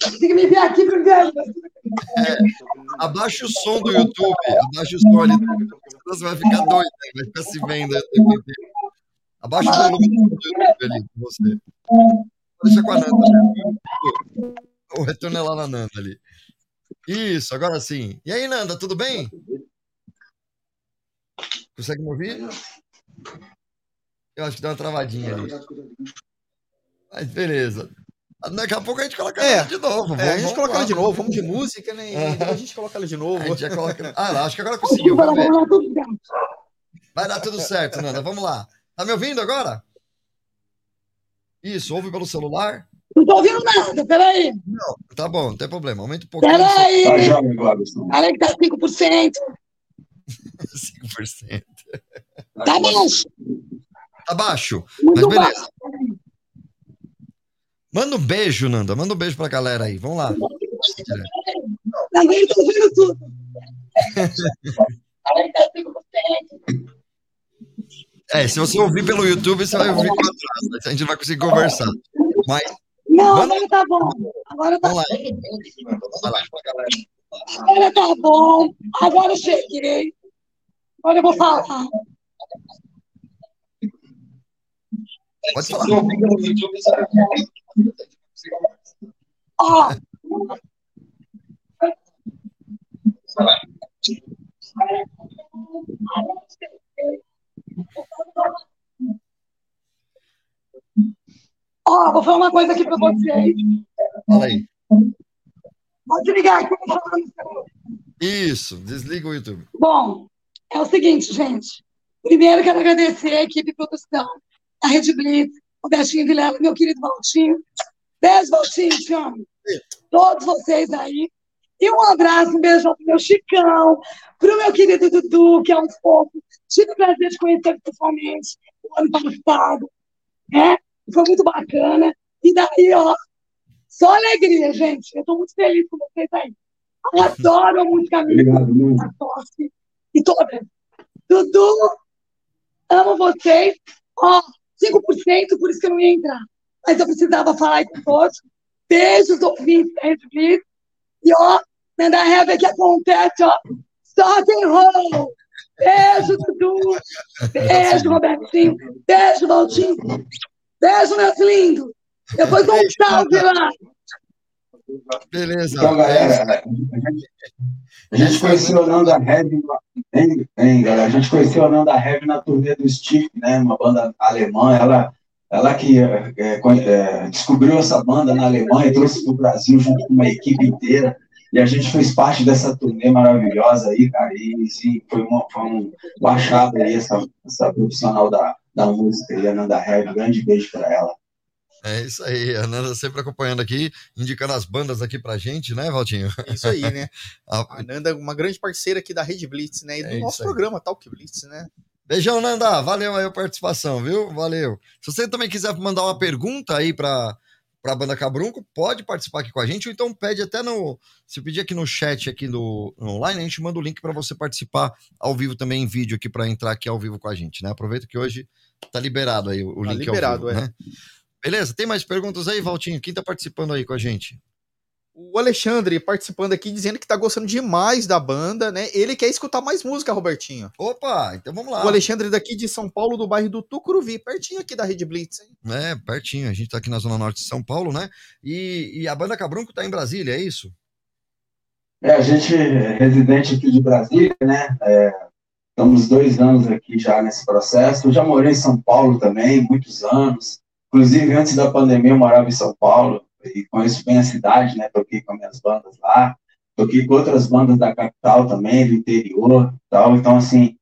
Tem que me ver aqui ver. É, abaixa o som do YouTube, abaixa o som ali. Você vai ficar doido, né? vai ficar se vendo. Abaixa o volume do YouTube ali com você. Deixa com a Nanda. O retorno é lá na Nanda ali. Isso, agora sim. E aí, Nanda, tudo bem? Consegue me ouvir? Eu acho que deu uma travadinha ali. Mas beleza. Daqui a pouco a gente coloca é, ela de novo. É, a gente coloca ela de novo, vamos de música, né? E a gente coloca ela de novo. A gente já coloca... *laughs* Ah, lá, acho que agora conseguiu. Vai dar tudo certo, Nanda. Vamos lá. Tá me ouvindo agora? Isso, ouve pelo celular. Não tô ouvindo nada, peraí. Não, tá bom, não tem problema. Aumenta um pouquinho. Peraí. Tá jovem, Olha que tá 5%. 5%. *laughs* Tá baixo. Tá baixo. Muito Mas beleza. Baixo. Manda um beijo, Nanda. Manda um beijo pra galera aí. Vamos lá. Ouvindo tudo. É, se você ouvir pelo YouTube, você vai ouvir com atraso. A gente vai conseguir conversar. Mas. Não, Manda... agora tá bom. Agora tá bom. Agora tá bom. Agora eu cheguei. Agora eu vou falar. Pode falar. Ó. Ó, vou falar uma coisa aqui pra vocês. Fala aí. Pode ligar aqui. Isso, desliga o YouTube. Bom, é o seguinte, gente. Primeiro, quero agradecer a equipe de produção, a Rede Blitz, o Betinho Vilela, meu querido Valtinho. Beijo, Valtinho, te amo. Todos vocês aí. E um abraço, um beijão pro meu Chicão, pro meu querido Dudu, que é um fofo. Tive o prazer de conhecer pessoalmente o ano passado, né? Foi muito bacana. E daí, ó, só alegria, gente. Eu tô muito feliz com vocês aí. Adoro a música minha, a tosse e todas. Dudu, amo vocês. Ó, 5%, por isso que eu não ia entrar. Mas eu precisava falar com todos. Beijos, ouvintes da Rede Blitz. E, ó, na Heavy que acontece, ó, rock and roll. Beijo, Dudu. Beijo, Robertinho. Beijo, Valtinho. Beijo, meus lindos. Depois um salve lá. Beleza. Então, galera, a gente conheceu a Nanda Heavy, hein, hein, galera? A gente conheceu Nanda Heavy na turnê do Steve, né? Uma banda alemã. Ela, ela que é, é, descobriu essa banda na Alemanha e trouxe para o Brasil junto com uma equipe inteira. E a gente fez parte dessa turnê maravilhosa aí, cara. E sim, foi, uma, foi um, um achado aí, essa, essa profissional da, da música, a Nanda Heavy. Grande beijo para ela. É isso aí, a Nanda sempre acompanhando aqui, indicando as bandas aqui pra gente, né, Valtinho? É isso aí, né? *laughs* A Nanda é uma grande parceira aqui da Rede Blitz, né? E do É nosso programa Talk Blitz, né? Beijão, Nanda. Valeu aí a participação, viu? Valeu. Se você também quiser mandar uma pergunta aí pra, pra banda Cabrunco, pode participar aqui com a gente, ou então pede até no. Se pedir aqui no chat aqui no, no online, a gente manda o link pra você participar ao vivo também em vídeo aqui pra entrar aqui ao vivo com a gente, né? Aproveita que hoje tá liberado aí o, o Tá link liberado, ao vivo, é. né? Beleza? Tem mais perguntas aí, Valtinho? Quem tá participando aí com a gente? O Alexandre participando aqui, dizendo que tá gostando demais da banda, né? Ele quer escutar mais música, Robertinho. Opa, então vamos lá. O Alexandre daqui de São Paulo, do bairro do Tucuruvi, pertinho aqui da Rede Blitz, hein? É, pertinho. A gente tá aqui na Zona Norte de São Paulo, né? E, e a banda Cabrunco tá em Brasília, é isso? É, a gente é residente aqui de Brasília, né? É, estamos dois anos aqui já nesse processo. Eu já morei em São Paulo também, muitos anos. Inclusive, antes da pandemia, eu morava em São Paulo e conheço bem a cidade, né? Toquei com as minhas bandas lá. Toquei com outras bandas da capital também, do interior tal. Então, assim,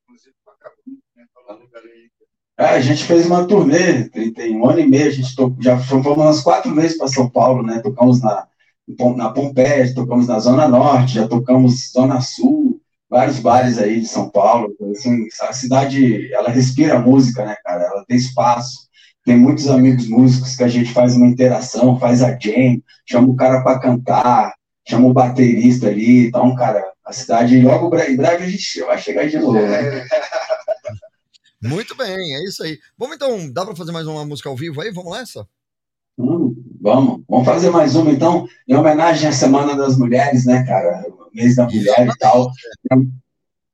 é, a gente fez uma turnê, tem, tem um ano e meio, a gente to, já fomos umas quatro vezes para São Paulo, né? Tocamos na, na Pompeia, tocamos na Zona Norte, já tocamos Zona Sul, vários bares aí de São Paulo. Assim, a cidade, ela respira música, né, cara? Ela tem espaço. Tem muitos amigos músicos que a gente faz uma interação, faz a jam, chama o cara para cantar, chama o baterista ali. Então, cara, a cidade, logo em breve a gente vai chegar de novo. Né? Muito bem, é isso aí. Vamos então, dá para fazer mais uma música ao vivo aí? Vamos nessa? Hum, vamos, vamos fazer mais uma então, em homenagem à Semana das Mulheres, né, cara? O mês da mulher e tal.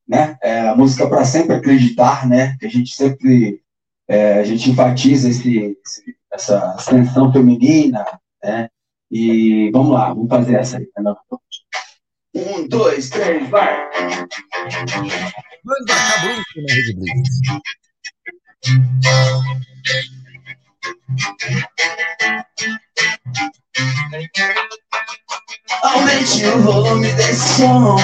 Né? É, a música para sempre acreditar, né? Que a gente sempre é, a gente enfatiza esse, esse, essa ascensão feminina, né? E vamos lá, vamos fazer essa aí. Né? Um, dois, três, vai! Banda na Rede Blitz. Aumente o volume desse som.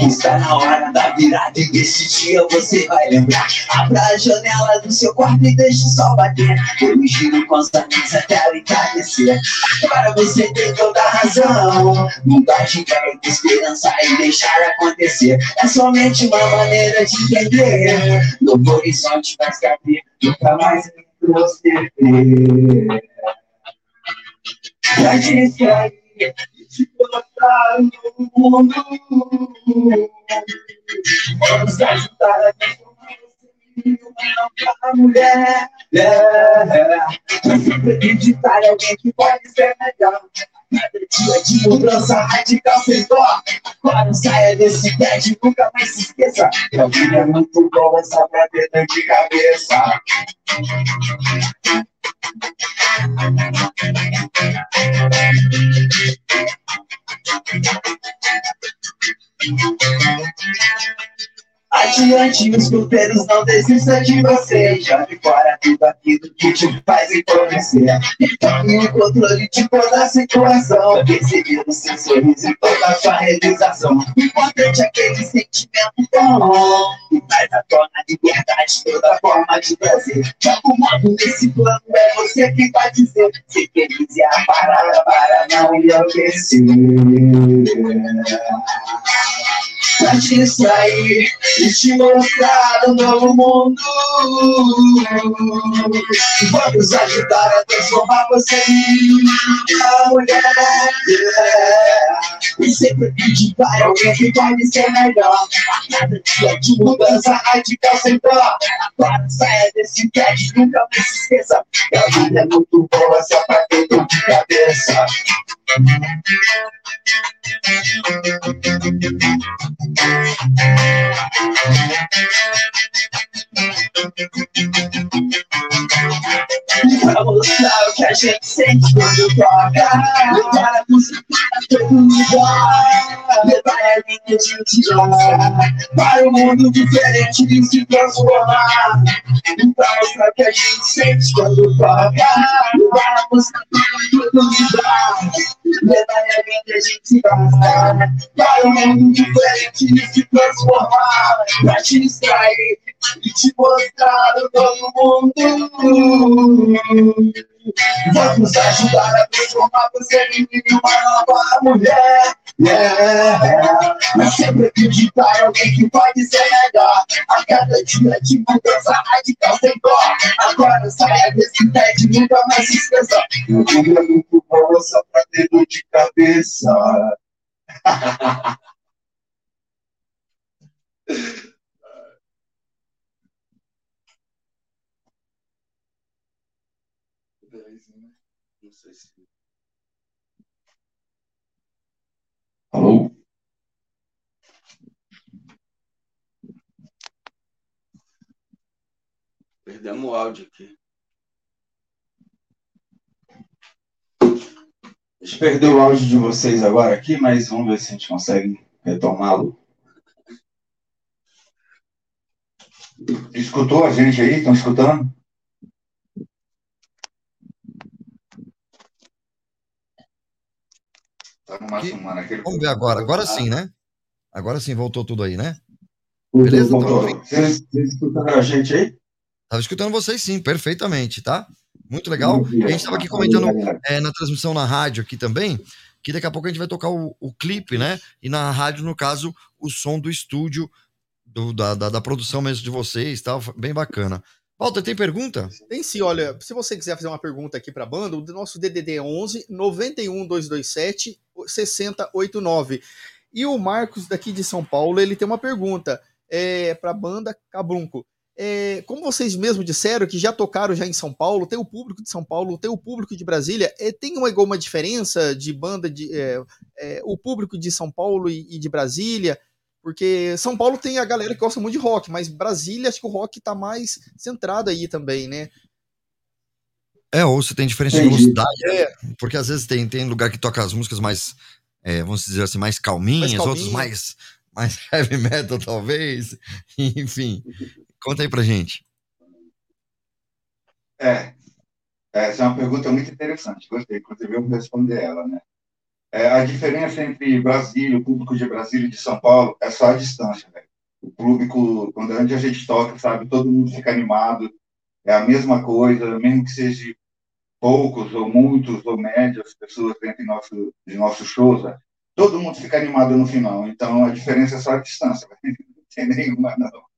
Está na hora da virada e desse dia você vai lembrar. Abra a janela do seu quarto e deixe o sol bater. Eu me giro com os amigos até o entardecer Agora você tem toda a razão. De ideia de esperança e deixar acontecer. É somente uma maneira de entender. Novo horizonte vai se abrir Nunca mais você ver Pra distrair te colocar no mundo. Vamos ajudar a a mulher. É, pra sempre acreditar em alguém que pode ser melhor. De mudança radical sem dó. Agora saia desse bad, nunca mais se esqueça. Que a vida é muito só pra ter dor de cabeça. Adiante, os cuteiros não desistam de você. Jogue fora tudo aquilo que te faz entorpecer. E tome o controle de toda a situação. Percebendo seu sorriso e toda sua realização. Importante é aquele sentimento bom. Que traz à tona a liberdade, toda forma de prazer. Algum modo, nesse plano é você que vai dizer. Se feliz é a parada para não enlouquecer. Pra te distrair e te mostrar um novo mundo. Vamos ajudar a transformar você em uma mulher. E sempre acreditar alguém que pode ser melhor. A cada dia de mudança radical sem dó. Agora saia desse teste, nunca mais se esqueça. Que a vida é muito boa só pra dor de cabeça. Pra mostrar o que a gente sente quando toca Levar a música pra todo lugar Levar a linha de gente Para um mundo diferente e se transformar Pra mostrar o que a gente sente quando toca Levar a música pra todo lugar Levar a gente Para um mundo diferente e se transformar Pra te distrair e te mostrar o novo mundo. Vamos ajudar a transformar você em uma nova mulher. Yeah. Mas sempre acreditar em alguém que pode ser melhor. A cada dia de mudança radical sem dó. Agora saia desse TED, nunca mais se esqueça. É muito bom só pra ter dor de cabeça. *laughs* Alô? Perdemos o áudio aqui. A gente perdeu o áudio de vocês agora aqui, mas vamos ver se a gente consegue retomá-lo. Escutou a gente aí? Estão escutando? Tá no máximo, mano. Aquele... Vamos ver agora. Agora sim, né? Agora sim voltou tudo aí, né? Beleza? Vocês, vocês escutaram a gente aí? Tava escutando vocês sim, perfeitamente, tá? Muito legal. E a gente estava aqui comentando é, na transmissão na rádio aqui também, que daqui a pouco a gente vai tocar o, o clipe, né? E na rádio, no caso, o som do estúdio, do, da, da, da, produção mesmo de vocês, tal, bem bacana. Walter, tem pergunta? Tem sim, olha, se você quiser fazer uma pergunta aqui para a banda, o nosso DDD é 11 91 227 6089. E o Marcos daqui de São Paulo, ele tem uma pergunta é, para a banda Cabrunco. É, como vocês mesmos disseram, que já tocaram já em São Paulo, tem o público de São Paulo, tem o público de Brasília, é, tem uma, uma diferença de banda, de, é, é, o público de São Paulo e, e, de Brasília, porque São Paulo tem a galera que gosta muito de rock, mas Brasília acho que o rock tá mais centrado aí também, né? É, ou você tem diferença Entendi. de velocidade, é, porque às vezes tem, tem lugar que toca as músicas mais, é, vamos dizer assim, mais calminhas, mais calminha. outros mais, mais *laughs* heavy metal, talvez, *laughs* enfim. Conta aí pra gente. É, essa é uma pergunta muito interessante, gostei, inclusive eu vou responder ela, né? É, a diferença entre Brasília, o público de Brasília e de São Paulo é só a distância. O público, quando a gente toca, sabe, todo mundo fica animado, é a mesma coisa, mesmo que seja poucos ou muitos ou médias pessoas dentro de, nosso, de nossos shows, né? todo mundo fica animado no final. Então a diferença é só a distância, *laughs* não tem nenhuma, não.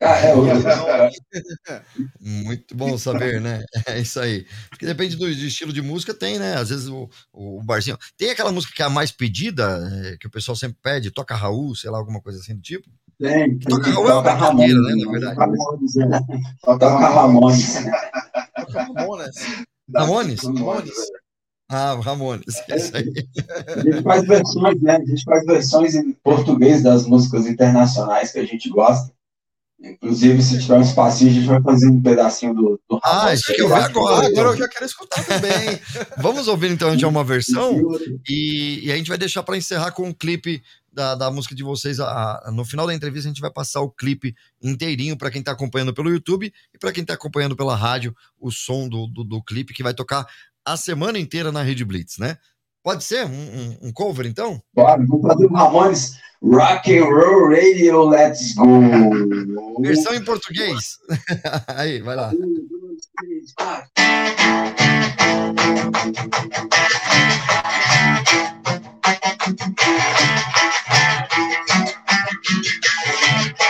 Ah, é, Muito bom saber, né? *laughs* É isso aí. Porque depende do, estilo de música, tem, né? Às vezes o, o barzinho. Tem aquela música que é a mais pedida, é, que o pessoal sempre pede, toca Raul, sei lá, alguma coisa assim do tipo. Tem, tem toca Raul é uma brincadeira, né? Na verdade. Ramones, é. Toca Ramones. Toca Ramones. Ramones? Ramones. Ah, Ramones. É isso aí. A gente faz versões, né? A gente faz versões em português das músicas internacionais que a gente gosta. Inclusive, se tiver um espacinho, a gente vai fazer um pedacinho do, do Ah, isso que eu ver agora. Agora eu já quero escutar também. *laughs* Vamos ouvir então já uma versão e, e a gente vai deixar para encerrar com um clipe da, da música de vocês. A, a- no final da entrevista, a gente vai passar o clipe inteirinho para quem tá acompanhando pelo YouTube e para quem tá acompanhando pela rádio, o som do, do, do clipe que vai tocar a semana inteira na Rede Blitz, né? Pode ser um, um- um cover, então? Bora, vamos fazer o Ramones Rock and Roll Radio, let's go. Versão em português. *laughs* Aí, vai lá.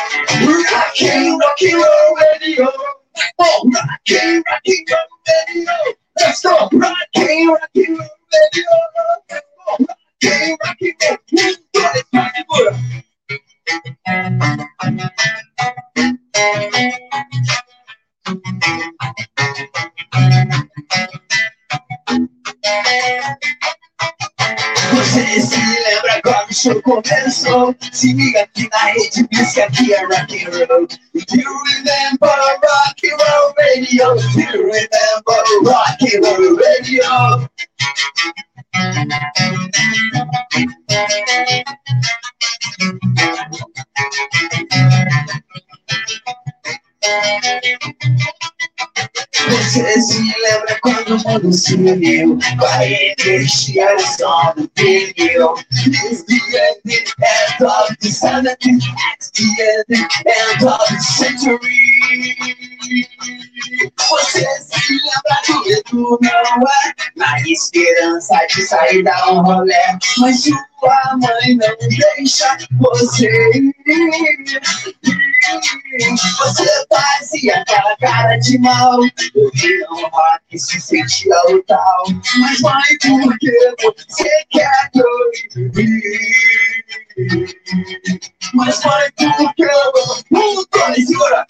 Rockin', rockin' roll radio. Oh, rockin', rockin' roll radio. Let's go. Rockin', rockin' roll radio. Oh, rockin', rockin' roll. Let's go. Let's go. Você se lembra quando o show começou? Se liga aqui na rede, que aqui é rock and roll. You remember rock and roll radio? You remember rock and roll radio? Você se lembra quando o mundo se uniu Com a o som do vinil It's the end, of the 70s It's the end, of the century Você se lembra do medo, não é? Na esperança de sair dar um rolé Mas sua mãe não deixa você ir Você fazia aquela cara de mal Ouvindo um rock se sentia o tal Mas mãe, por que você quer proibir? Mas mãe, por que Um, dois, segura!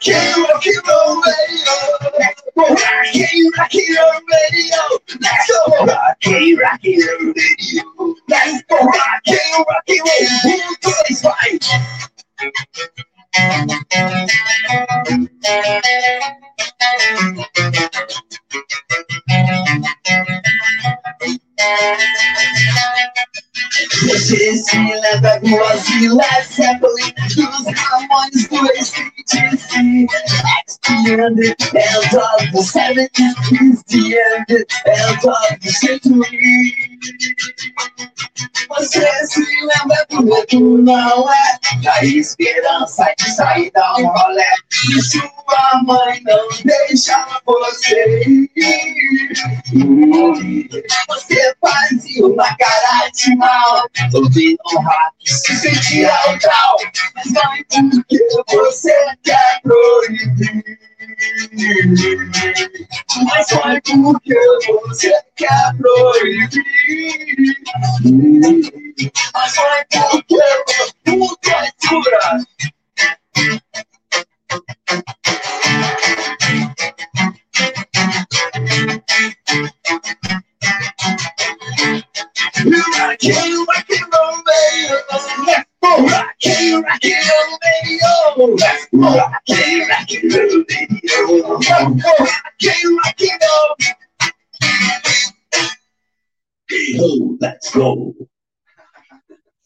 Rockin', rockin' roll radio. Rockin', rockin' roll radio. Let's go. Rockin', rockin' roll radio. Let's go. Rockin', rockin' roll. Um, dois, vai. Você se lembra do Ozzy Led Zeppelin, dos Ramones, do ACDC? It's the end, end of the 70s, it's the end, end of the century. Você se lembra do medo, não é? Da esperança de sair um rolé. E sua mãe não deixa você ir. Você fazia uma cara de mal, ouvindo um rock, se sentia o tal. Mas mãe, por que você quer proibir? Mas mãe, por que você quer proibir? Mas mãe, por que por que segura? Rockin', rockin' roll roll radio. Let's go. Rockin', rockin' roll radio. Let's go. Let's.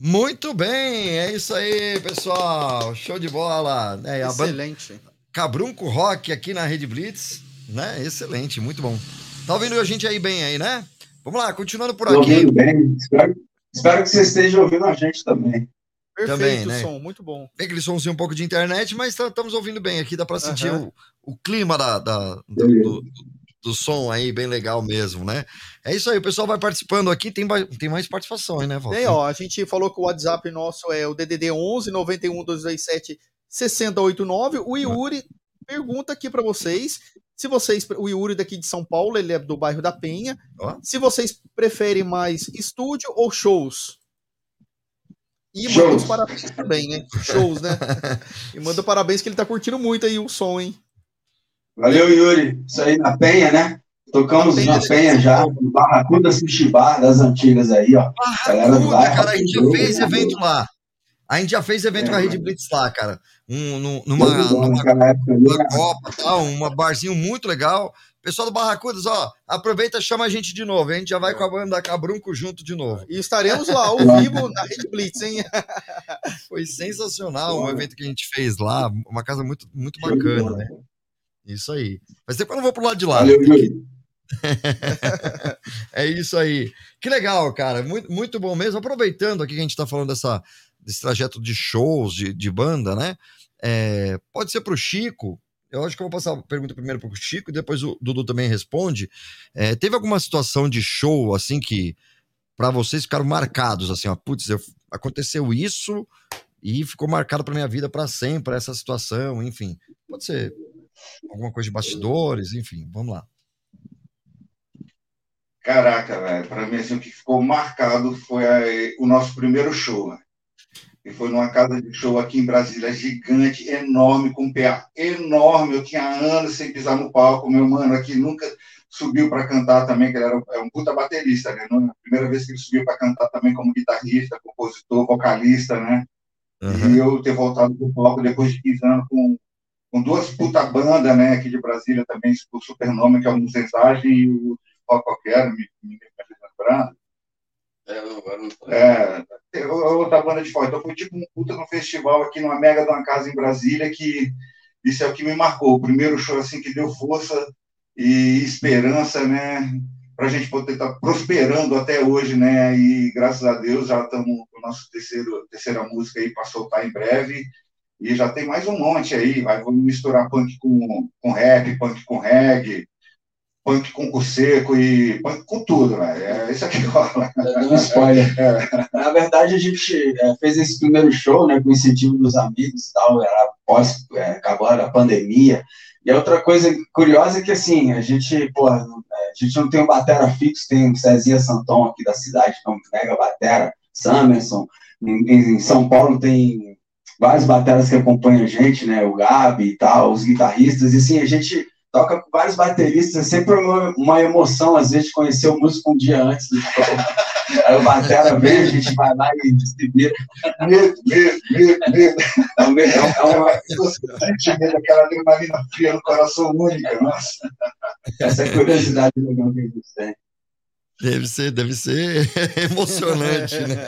Muito bem, é isso aí, pessoal. Show de bola. É, banda- Excelente. Cabrunco Rock aqui na Rede Blitz, né? Excelente, muito bom. Tá ouvindo a gente aí bem aí, né? Vamos lá, continuando por Tô aqui. ouvindo bem. Espero, espero que você esteja ouvindo a gente também. Perfeito Também, né? som, muito bom. Tem aquele somzinho um pouco de internet, mas estamos ouvindo bem aqui, dá para sentir o, o clima da, da- do, do- do som aí, bem legal mesmo, né? É isso aí, o pessoal vai participando aqui, tem, tem mais participações, né, Walter? Tem, ó, a gente falou que o WhatsApp nosso é o DDD 11 91 227 6089. O Yuri pergunta aqui pra vocês se vocês, o Yuri daqui de São Paulo, ele é do bairro da Penha, se vocês preferem mais estúdio ou shows. E manda Shows. os parabéns também, né? Shows, né? E manda parabéns que ele tá curtindo muito aí o som, hein? Valeu, Yuri. Isso aí na Penha, né? Tocamos Na Penha, já, no Barracuda Sushi Bar das antigas aí, ó. Puta, bairro. cara, a gente já fez evento lá. A gente já fez evento É, com a Rede Blitz lá, cara. Um, num- numa, bom, numa, época ali, numa né? Copa, tal, um barzinho muito legal. Pessoal do Barracudas, ó, aproveita e chama a gente de novo. A gente já vai com a banda Cabrunco junto de novo. E estaremos lá ao *laughs* vivo na Rede Blitz, hein? *laughs* Foi sensacional um evento que a gente fez lá, uma casa muito, muito bacana, né? Isso aí. Tempo que eu não vou pro lado de lá. Valeu, né? *laughs* É isso aí. Que legal, cara. Muito, muito bom mesmo. Aproveitando aqui que a gente está falando dessa, desse trajeto de shows, de, de banda, né? É, pode ser para o Chico. Eu acho que eu vou passar a pergunta primeiro para o Chico e depois o Dudu também responde. É, teve alguma situação de show assim que para vocês ficaram marcados assim, ó, putz, eu- aconteceu isso e ficou marcado para minha vida para sempre essa situação, enfim. Pode ser alguma coisa de bastidores, enfim, vamos lá. Caraca, velho, para mim assim, o que ficou marcado foi o nosso primeiro show. né? E foi numa casa de show aqui em Brasília, gigante, enorme, com PA enorme. Eu tinha anos sem pisar no palco. Meu mano aqui nunca subiu para cantar também, que ele era um, é um puta baterista, né? Não- a primeira vez que ele subiu para cantar também como guitarrista, compositor, vocalista, né? E eu ter voltado pro palco depois de 15 anos com, com duas puta bandas, né, aqui de Brasília também, o Supernome, que é o Mensagem, e o Rock Qualquer, me, me, me lembrando. É, outra banda de fora. Então foi tipo um puta no festival aqui numa mega de uma casa em Brasília que isso é o que me marcou. O primeiro show assim que deu força e esperança, né? Para a gente poder estar prosperando até hoje, né? E graças a Deus já estamos com o nosso terceiro terceira música aí para soltar em breve e já tem mais um monte aí. Vai vamos misturar punk com, com rap, punk com reggae, punk com o seco e punk com tudo, velho. É isso aqui rola. Dando um spoiler. Na verdade, a gente é, fez esse primeiro show, né, com incentivo dos amigos e tal, era pós, é, acabou a pandemia. E a outra coisa curiosa é que, assim, a gente, pô, a gente não tem um batera fixo, tem o Cezinha Santon aqui da cidade, que é um mega batera, Samerson. Em, em São Paulo tem vários bateras que acompanham a gente, né, o Gabi e tal, os guitarristas, e assim, a gente toca com vários bateristas, é sempre uma, uma emoção, às vezes, conhecer o músico um dia antes do show. Aí o batera vem, a gente vai lá e distribui. Medo, medo, medo, medo. É uma- é uma- Sente medo daquela adrenalina fria no coração única, nossa. Essa é a curiosidade legal que a gente tem. Deve ser, deve ser *laughs* emocionante, né?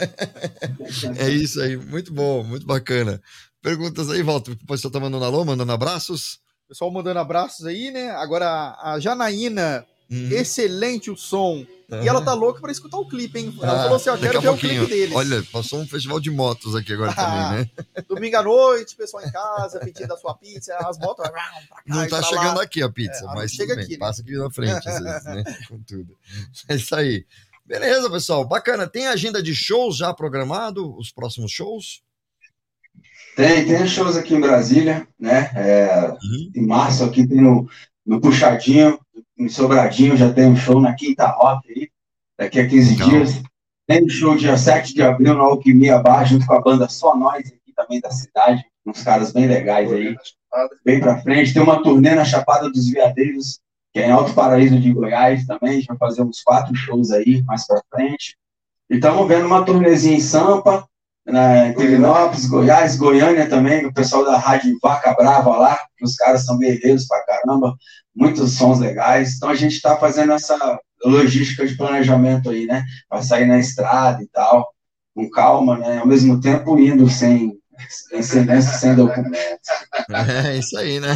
É isso aí, muito bom, muito bacana. Perguntas aí, Walter. O pessoal tá mandando alô, mandando abraços. Pessoal mandando abraços aí, né? Agora a Janaína, Uhum. excelente o som. E ela tá louca pra escutar o clipe, hein? Ela Ah, falou assim: daqui quero ver o clipe deles. Olha, passou um festival de motos aqui agora *laughs* também, né? Domingo à noite, pessoal em casa, pedindo a sua pizza, as motos. *laughs* pra cá Não tá chegando lá. aqui a pizza, É, mas chega bem, aqui, né? passa aqui na frente, às vezes, né? *laughs* Com tudo. É isso aí. Beleza, pessoal, bacana. Tem agenda de shows já programado, os próximos shows? Tem, tem shows aqui em Brasília, né? É, Em março aqui tem no, no Puxadinho, em Sobradinho já tem um show na Quinta Rock aí, daqui a 15 dias. Tem um show dia 7 de abril na Alquimia Bar, junto com a banda Só Nós aqui também da cidade, uns caras bem legais aí, bem pra frente. Tem uma turnê na Chapada dos Veadeiros, que é em Alto Paraíso de Goiás também, a gente vai fazer uns quatro shows aí mais pra frente. E estamos vendo uma turnezinha em Sampa, né, em Pirinópolis, Goiás, Goiânia também, o pessoal da Rádio Vaca Brava lá, que os caras são guerreiros pra caramba, muitos sons legais. Então a gente está fazendo essa logística de planejamento aí, né? Para sair na estrada e tal, com calma, né? Ao mesmo tempo indo sem, sem documentos. É isso aí, né?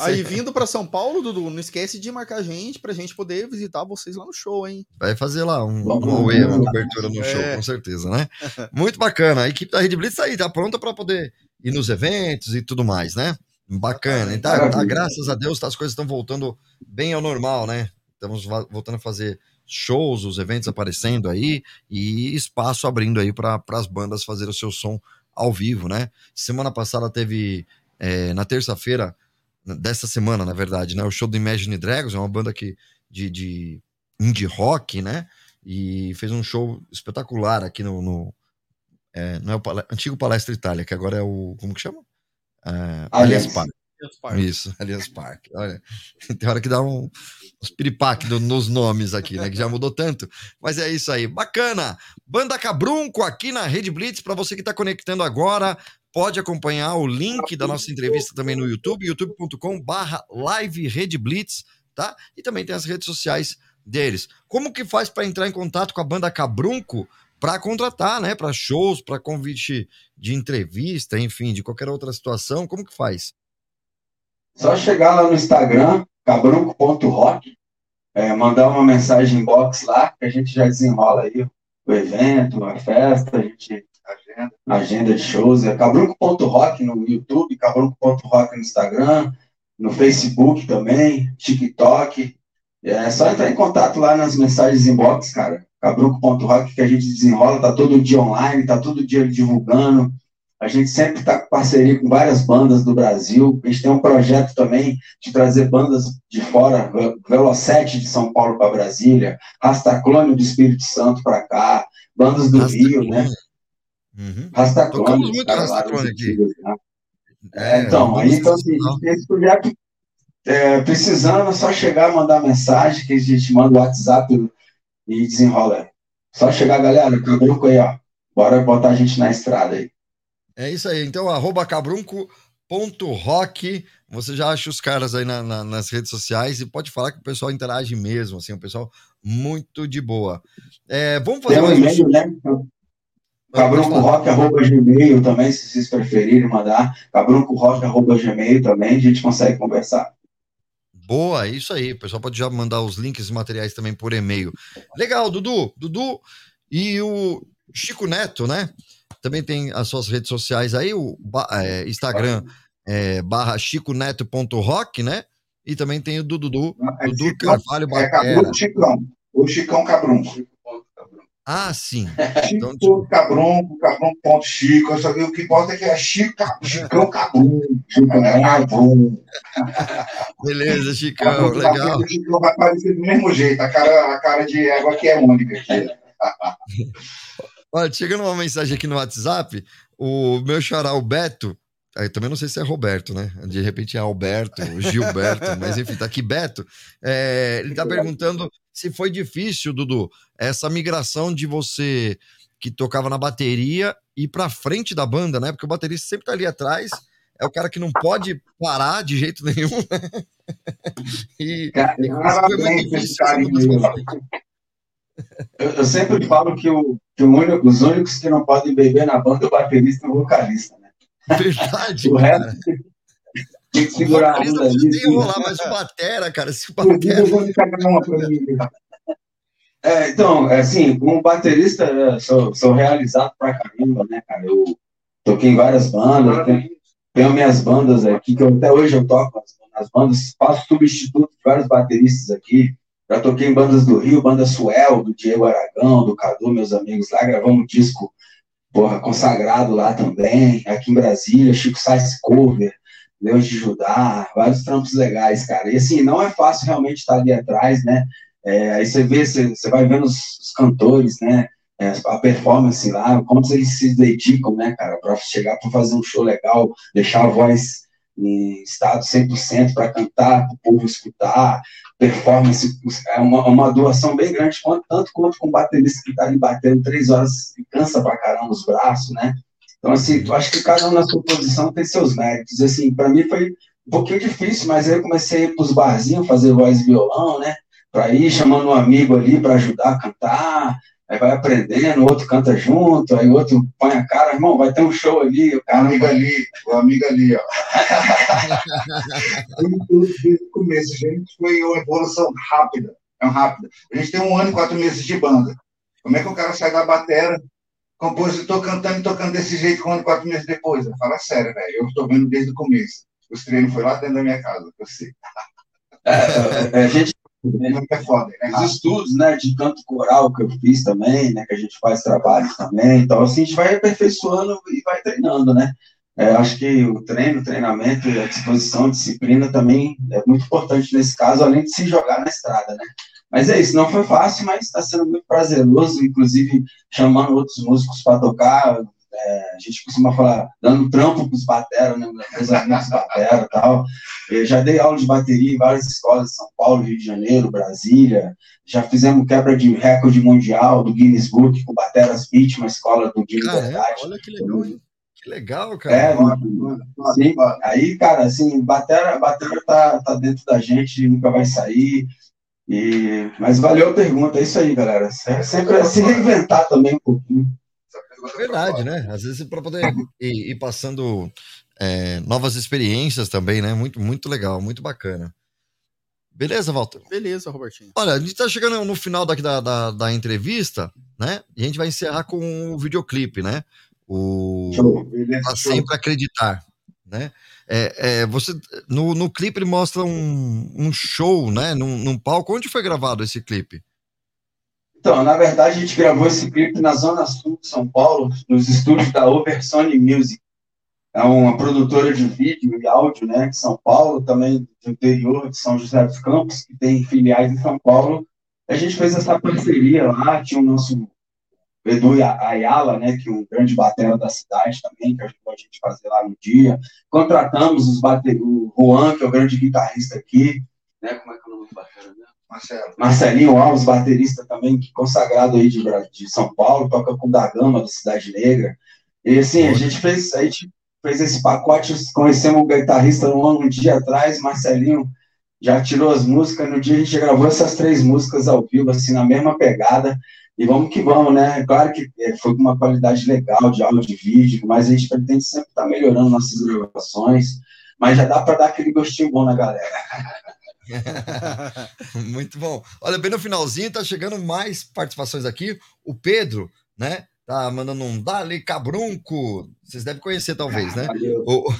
Aí vindo pra São Paulo, Dudu, não esquece de marcar a gente pra gente poder visitar vocês lá no show, hein? Vai fazer lá um, Vamos, uma cobertura no show, É. com certeza, né? *laughs* Muito bacana. A equipe da Rede Blitz tá aí, tá pronta para poder ir nos eventos e tudo mais, né? Bacana. Então, tá, Maravilha. graças a Deus, tá, as coisas estão voltando bem ao normal, né? Estamos voltando a fazer shows, os eventos aparecendo aí e espaço abrindo aí para as bandas fazer o seu som ao vivo, né? Semana passada teve, é, na terça-feira, dessa semana, na verdade, né? O show do Imagine Dragons, é uma banda que, de, de indie rock, né? E fez um show espetacular aqui no. no é, não é o pala- antigo Palestra Itália, que agora é o. Como que chama? É. Allianz Parque. Isso, Allianz Parque. Olha, *laughs* tem hora que dá um, uns piripaque no- nos nomes aqui, né? Que já mudou tanto. Mas é isso aí. Bacana. Banda Cabrunco aqui na Rede Blitz. Para você que está conectando agora, pode acompanhar o link da nossa entrevista também no YouTube, youtube.com/barra live Rede Blitz, tá? E também tem as redes sociais deles. Como que faz para entrar em contato com a banda Cabrunco para contratar, né? Para shows, para convite de entrevista, enfim, de qualquer outra situação? Como que faz? Só chegar lá no Instagram, cabrunco.rock, é, mandar uma mensagem inbox lá, que a gente já desenrola aí o evento, a festa, a gente agenda, agenda de shows. É cabrunco.rock no YouTube, cabrunco.rock no Instagram, no Facebook também, TikTok. É só entrar em contato lá nas mensagens inbox, cara. Cabrunco.rock que a gente desenrola, tá todo dia online, tá todo dia divulgando. A gente sempre está com parceria com várias bandas do Brasil. A gente tem um projeto também de trazer bandas de fora, Ve- Velocete de São Paulo para Brasília, Rastaclone do Espírito Santo para cá, bandas do Rio, né? Rastaclone, Tocamos muito cara, Rastaclone aqui. né? É, É, então, aí então, assim, a gente tem esse projeto é, precisando, é só chegar, mandar mensagem, que a gente manda o WhatsApp e desenrola. Só chegar, galera, cabruco aí, ó. Bora botar a gente na estrada aí. É isso aí. Então, arroba cabrunco.rock. Você já acha os caras aí na- na- nas redes sociais e pode falar que o pessoal interage mesmo, assim, o pessoal muito de boa. É, vamos fazer Tem um e-mail, né? cabruncorock.gmail também, se vocês preferirem mandar. cabruncorock.gmail também, a gente consegue conversar. Boa, isso aí. O pessoal pode já mandar os links e materiais também por e-mail. Legal, Dudu. Dudu e o Chico Neto, né? Também tem as suas redes sociais aí, o é, Instagram é, barra chiconeto.rock, né? E também tem o do Dudu, É Dudu Chicão, Carvalho é Batera. Cabrunco Chicão. O Chicão Cabrunco. Ah, sim. Chico Cabrunco, Cabrunco.chico. Só que o que importa é que é Chico, Chicão Cabrunco. Chicão Cabrunco. Beleza, Chicão, Cabrunco, legal. O Chicão vai parecer do mesmo jeito. A cara, a cara de égua que é única aqui. *laughs* Olha, chegando uma mensagem aqui no WhatsApp, o meu xará, o Beto, aí também não sei se é Roberto, né? De repente é Alberto, *laughs* Gilberto, mas enfim, tá aqui Beto. É, ele tá perguntando se foi difícil, Dudu, essa migração de você que tocava na bateria ir pra frente da banda, né? Porque o baterista sempre tá ali atrás, é o cara que não pode parar de jeito nenhum, né? *laughs* E, Cara, e foi muito difícil Eu, eu sempre falo que, o, que o único- os únicos que não podem beber na banda é o baterista e o vocalista, né? Verdade, *laughs* O cara. resto tem que segurar a pode ali. até enrolar, mas o batera, cara, se o batera... eu vou encaminhar uma mim. É, então, é assim, como baterista, eu sou, sou realizado pra caramba, né, cara? Eu toquei em várias bandas, tenho, tenho minhas bandas aqui, que eu, até hoje eu toco nas, nas bandas, faço substituto de vários bateristas aqui. Já toquei em bandas do Rio, banda Suel, do Diego Aragão, do Cadu, meus amigos lá, gravamos um disco, porra, consagrado lá também, aqui em Brasília, Chico Sainz Cover, Deus de Judá, vários trampos legais, cara. E assim, não é fácil realmente estar ali atrás, né? É, aí você vê, você, você vai vendo os, os cantores, né? É, a performance lá, como eles se dedicam, né, cara, para chegar para fazer um show legal, deixar a voz em estado 100% para cantar, para o povo escutar, performance, é uma, uma doação bem grande, tanto quanto com baterista que está ali batendo três horas e cansa pra caramba os braços, né? Então, assim, acho que cada um na sua posição tem seus méritos. Assim, para mim foi um pouquinho difícil, mas aí eu comecei a ir pros barzinhos, fazer voz e violão, né? Para ir chamando um amigo ali para ajudar a cantar, aí vai aprendendo, o outro canta junto, aí o outro põe a cara, irmão, vai ter um show ali, o cara amigo ali, o amigo ali, ó. *laughs* Tudo, tudo desde o começo, gente, foi uma evolução rápida, é rápida. A gente tem um ano e quatro meses de banda. Como é que o cara sai da batera, compositor cantando e tocando desse jeito um ano e quatro meses depois? Fala sério, velho. Eu estou vendo desde o começo. Os treinos foi lá dentro da minha casa, eu sei. É, a gente é foda, é os estudos, né, de canto coral que eu fiz também, né, que a gente faz trabalho também, então assim a gente vai aperfeiçoando e vai treinando, né. É, acho que o treino, o treinamento, a disposição, a disciplina também é muito importante nesse caso, além de se jogar na estrada, né. Mas é isso, não foi fácil, mas está sendo muito prazeroso, inclusive chamando outros músicos para tocar, é, a gente costuma falar, dando trampo pros batera, né? Meus amigos batera e tal. Eu já dei aula de bateria em várias escolas, São Paulo, Rio de Janeiro, Brasília. Já fizemos quebra de recorde mundial do Guinness Book com Bateras Beat, uma escola do Guinness Verdade. Olha que legal, hein? Que legal, cara. É, sim. Aí, cara, assim, batera, batera tá, tá dentro da gente, nunca vai sair. E, mas valeu a pergunta, é isso aí, galera. Sempre é se reinventar também um pouquinho. Verdade, né? Às vezes para poder *laughs* ir, ir passando é, novas experiências também, né? Muito, muito legal, muito bacana. Beleza, Walter? Beleza, Robertinho. Olha, a gente tá chegando no final daqui da, da, da entrevista, né? E a gente vai encerrar com o videoclipe, né? O Pra Sempre Acreditar, né? É, é, você, no, no clipe ele mostra um, um show, né? Num, num palco. Onde foi gravado esse clipe? Então, na verdade, a gente gravou esse clipe na Zona Sul de São Paulo, nos estúdios da Oversony Music. É uma produtora de vídeo e áudio, né, de São Paulo, também do interior de São José dos Campos, que tem filiais em São Paulo. A gente fez essa parceria lá, tinha o nosso Edu Ayala, né, que é um grande batera da cidade também, que ajudou a gente a fazer lá no dia. Contratamos os bater... o Juan, que é o grande guitarrista aqui, né, como é que é o nome do batera, né? Marcelo. Marcelinho Alves, baterista também, consagrado aí de, de São Paulo, toca com o da Gama, da Cidade Negra. E assim, a gente fez, a gente fez esse pacote, conhecemos o guitarrista um, dia atrás, Marcelinho já tirou as músicas, no dia a gente gravou essas três músicas ao vivo, assim, na mesma pegada, e vamos que vamos, né? Claro que é, foi com uma qualidade legal de áudio de vídeo, mas a gente pretende sempre estar melhorando nossas gravações, mas já dá para dar aquele gostinho bom na galera. *laughs* *laughs* Muito bom. Olha, bem no finalzinho, tá chegando mais participações aqui. O Pedro, né? Tá mandando um Dali Cabrunco. Vocês devem conhecer, talvez, né? O...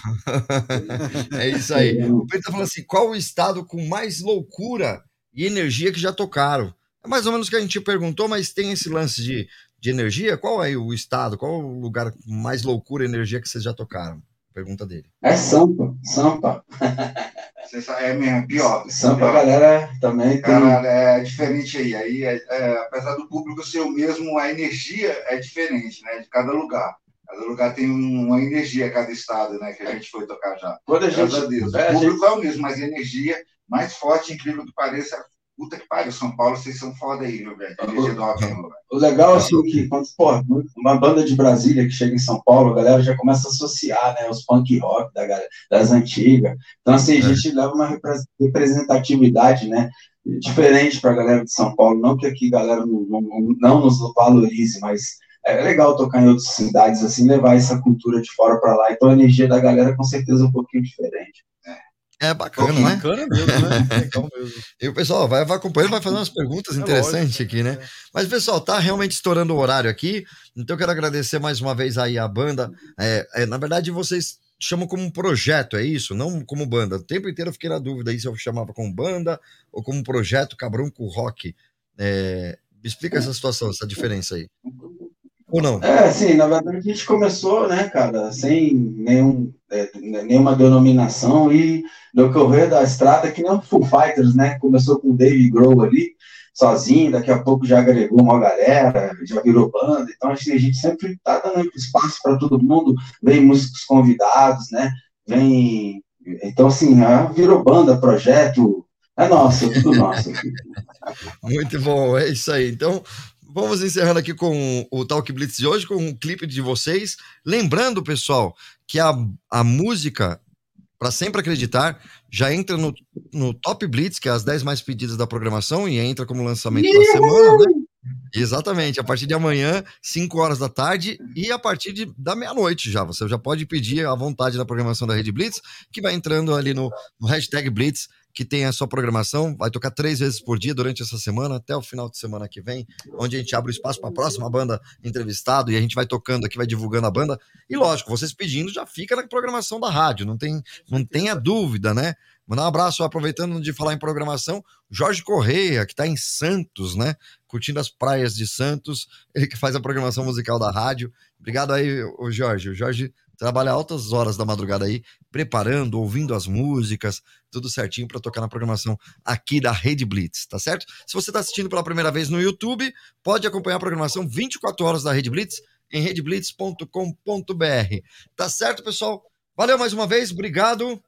*laughs* é isso aí. O Pedro tá falando assim: qual o estado com mais loucura e energia que já tocaram? É mais ou menos o que a gente perguntou, mas tem esse lance de, de energia. Qual é o estado? Qual o lugar com mais loucura e energia que vocês já tocaram? Pergunta dele. É Sampa, Sampa. É mesmo, pior. Sampa, pior. galera, também tem... Cara, é diferente aí. Aí, é, é, apesar do público ser o mesmo, a energia é diferente, né? De cada lugar. Cada lugar tem uma energia, cada estado, né? Que a gente foi tocar já. Quando a gente, Graças a Deus. É, o público gente... é o mesmo, mas a energia mais forte, incrível que pareça, Puta que pariu, São Paulo, vocês são foda aí, meu velho. Velho. O legal é assim, que quando, pô, uma banda de Brasília que chega em São Paulo, a galera já começa a associar, né, os punk rock da, das antigas. Então, assim, a gente leva uma representatividade, né, diferente para a galera de São Paulo. Não que aqui a galera não, não, não nos valorize, mas é legal tocar em outras cidades, assim, levar essa cultura de fora para lá. Então, a energia da galera, com certeza, é um pouquinho diferente. É bacana, né? Bacana mesmo, né? *laughs* Legal mesmo. E o pessoal vai, vai acompanhando, vai fazer umas perguntas É interessantes lógico, aqui, né? Mas, pessoal, tá realmente estourando o horário aqui. Então, eu quero agradecer mais uma vez aí a banda. É, é, na verdade, vocês chamam como um projeto, é isso? Não como banda. O tempo inteiro eu fiquei na dúvida aí se eu chamava como banda ou como projeto Cabrunco Rock. É, me explica essa situação, essa diferença aí. Ou não? É, sim, na verdade a gente começou, né, cara, sem nenhum, é, nenhuma denominação e no correr da estrada, que nem o Full Fighters, né, começou com o Dave Grohl ali, sozinho, daqui a pouco já agregou uma galera, já virou banda, então assim, a gente sempre tá dando espaço para todo mundo, vem músicos convidados, né, vem, então assim, virou banda, projeto, é nosso, é tudo nosso. *laughs* Muito bom, é isso aí. Então, vamos encerrando aqui com o Talk Blitz de hoje, com um clipe de vocês. Lembrando, pessoal, que a, a música, para sempre acreditar, já entra no, no Top Blitz, que é as 10 mais pedidas da programação, e entra como lançamento da semana, né? Exatamente, a partir de amanhã, 5 horas da tarde e a partir de, da meia-noite já. Você já pode pedir à vontade na programação da Rede Blitz, que vai entrando ali no, no hashtag Blitz, que tem a sua programação, vai tocar três vezes por dia durante essa semana, até o final de semana que vem, onde a gente abre o espaço para a próxima banda entrevistado e a gente vai tocando aqui, vai divulgando a banda. E lógico, vocês pedindo já fica na programação da rádio, não tem, não tenha dúvida, né? Mandar um abraço, aproveitando de falar em programação, Jorge Correia, que está em Santos, né? Curtindo as praias de Santos, ele que faz a programação musical da rádio. Obrigado aí, o Jorge. O Jorge trabalha altas horas da madrugada aí, preparando, ouvindo as músicas, tudo certinho para tocar na programação aqui da Rede Blitz, tá certo? Se você está assistindo pela primeira vez no YouTube, pode acompanhar a programação 24 horas da Rede Blitz em redblitz.com.br. Tá certo, pessoal? Valeu mais uma vez, obrigado.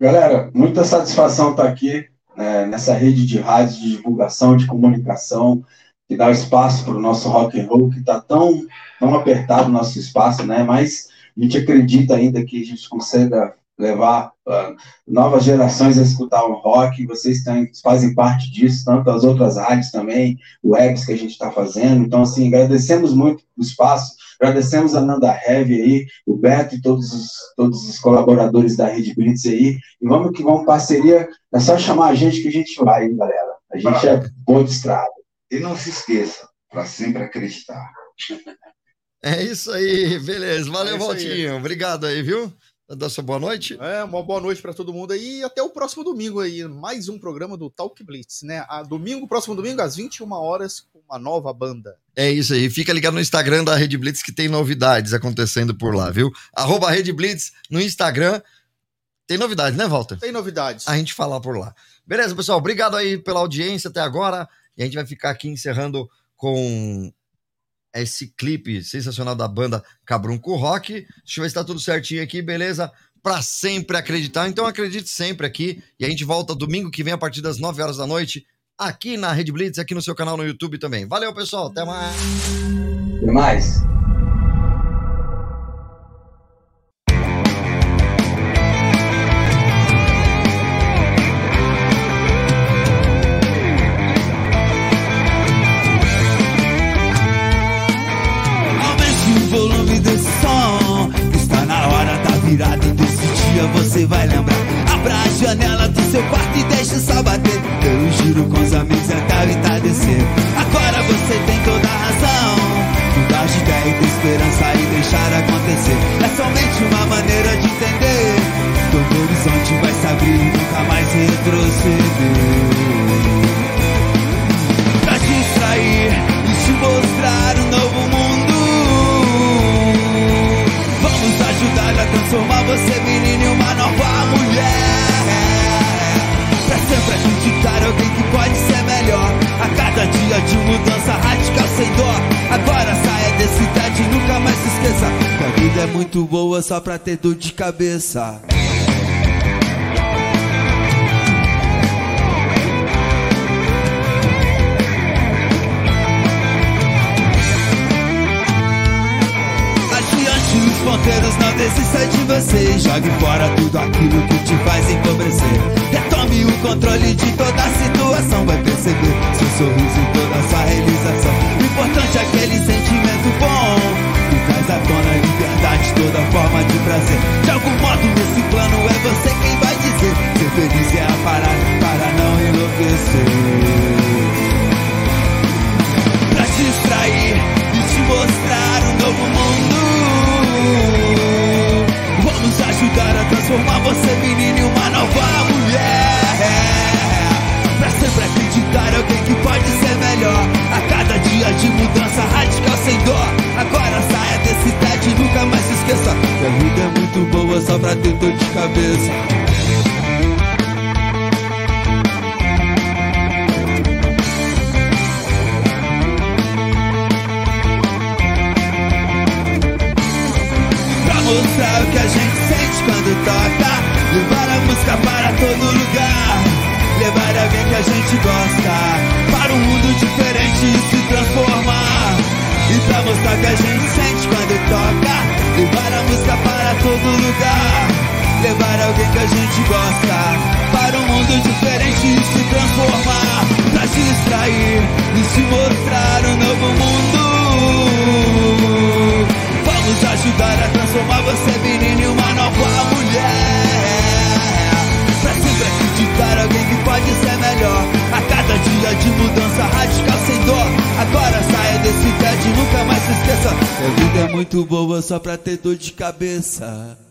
Galera, muita satisfação estar aqui né, nessa rede de rádios de divulgação, de comunicação, que dá espaço para o nosso rock and roll, que está tão, tão apertado o nosso espaço, né? Mas a gente acredita ainda que a gente consiga levar uh, novas gerações a escutar o rock, vocês têm, fazem parte disso, tanto as outras rádios também, webs que a gente está fazendo, então, assim, agradecemos muito o espaço, agradecemos a Nanda Heavy aí, o Beto e todos os, todos os colaboradores da Rede Blitz aí, e vamos que vamos parceria, é só chamar a gente que a gente vai, hein, galera, a gente é boa de estrada. E não se esqueça, para sempre acreditar. É isso aí, beleza. Valeu, É isso aí. Valtinho. Obrigado aí, viu? Dá sua boa noite. É, uma boa noite para todo mundo aí e até o próximo domingo aí, mais um programa do Talk Blitz, né? A domingo, próximo domingo às 21 horas com uma nova banda. É isso aí. Fica ligado no Instagram da Rede Blitz que tem novidades acontecendo por lá, viu? Arroba Rede Blitz no Instagram. Tem novidades, né, Walter? Tem novidades. A gente fala por lá. Beleza, pessoal? Obrigado aí pela audiência até agora. E a gente vai ficar aqui encerrando com esse clipe sensacional da banda Cabrunco Rock. Deixa eu ver se tá tudo certinho aqui, beleza? Pra sempre acreditar. Então acredite sempre aqui. E a gente volta domingo que vem a partir das 9 horas da noite aqui na Rede Blitz, aqui no seu canal no YouTube também. Valeu, pessoal. Até mais. Até mais. Retroceder pra te distrair e te mostrar um novo mundo. Vamos ajudar a transformar você, menino, em uma nova mulher. Pra sempre acreditar alguém que pode ser melhor. A cada dia de mudança radical sem dó. Agora saia desse tédio e nunca mais se esqueça. Que a vida é muito boa só pra ter dor de cabeça. Adiante os ponteiros, não desista de você. Jogue fora tudo aquilo que te faz empobrecer. Retome o controle de toda a situação. Vai perceber seu sorriso e toda a sua realização. O importante é aquele sentimento bom Que traz à tona a liberdade, toda forma de prazer. De algum modo nesse plano é você quem vai dizer. Ser feliz é a parada para não enlouquecer. Distrair e te mostrar um novo mundo. Ajudar a transformar você, menino, em uma nova mulher. Pra sempre acreditar alguém que pode ser melhor. A cada dia de mudança radical sem dó. Agora saia desse tédio e nunca mais se esqueça. Que a vida é muito boa só pra ter dor de cabeça. Toca. Levar a música para todo lugar. Levar alguém que a gente gosta. Para um mundo diferente e se transformar. E pra mostrar que a gente sente quando toca. Levar a música para todo lugar. Levar alguém que a gente gosta. Para um mundo diferente e se transformar. Pra distrair e te mostrar um novo mundo ajudar a transformar você, menino, em uma nova mulher. Pra sempre acreditar alguém que pode ser melhor. A cada dia de mudança radical sem dó. Agora saia desse tédio e nunca mais se esqueça. Que a vida é muito boa só pra ter dor de cabeça.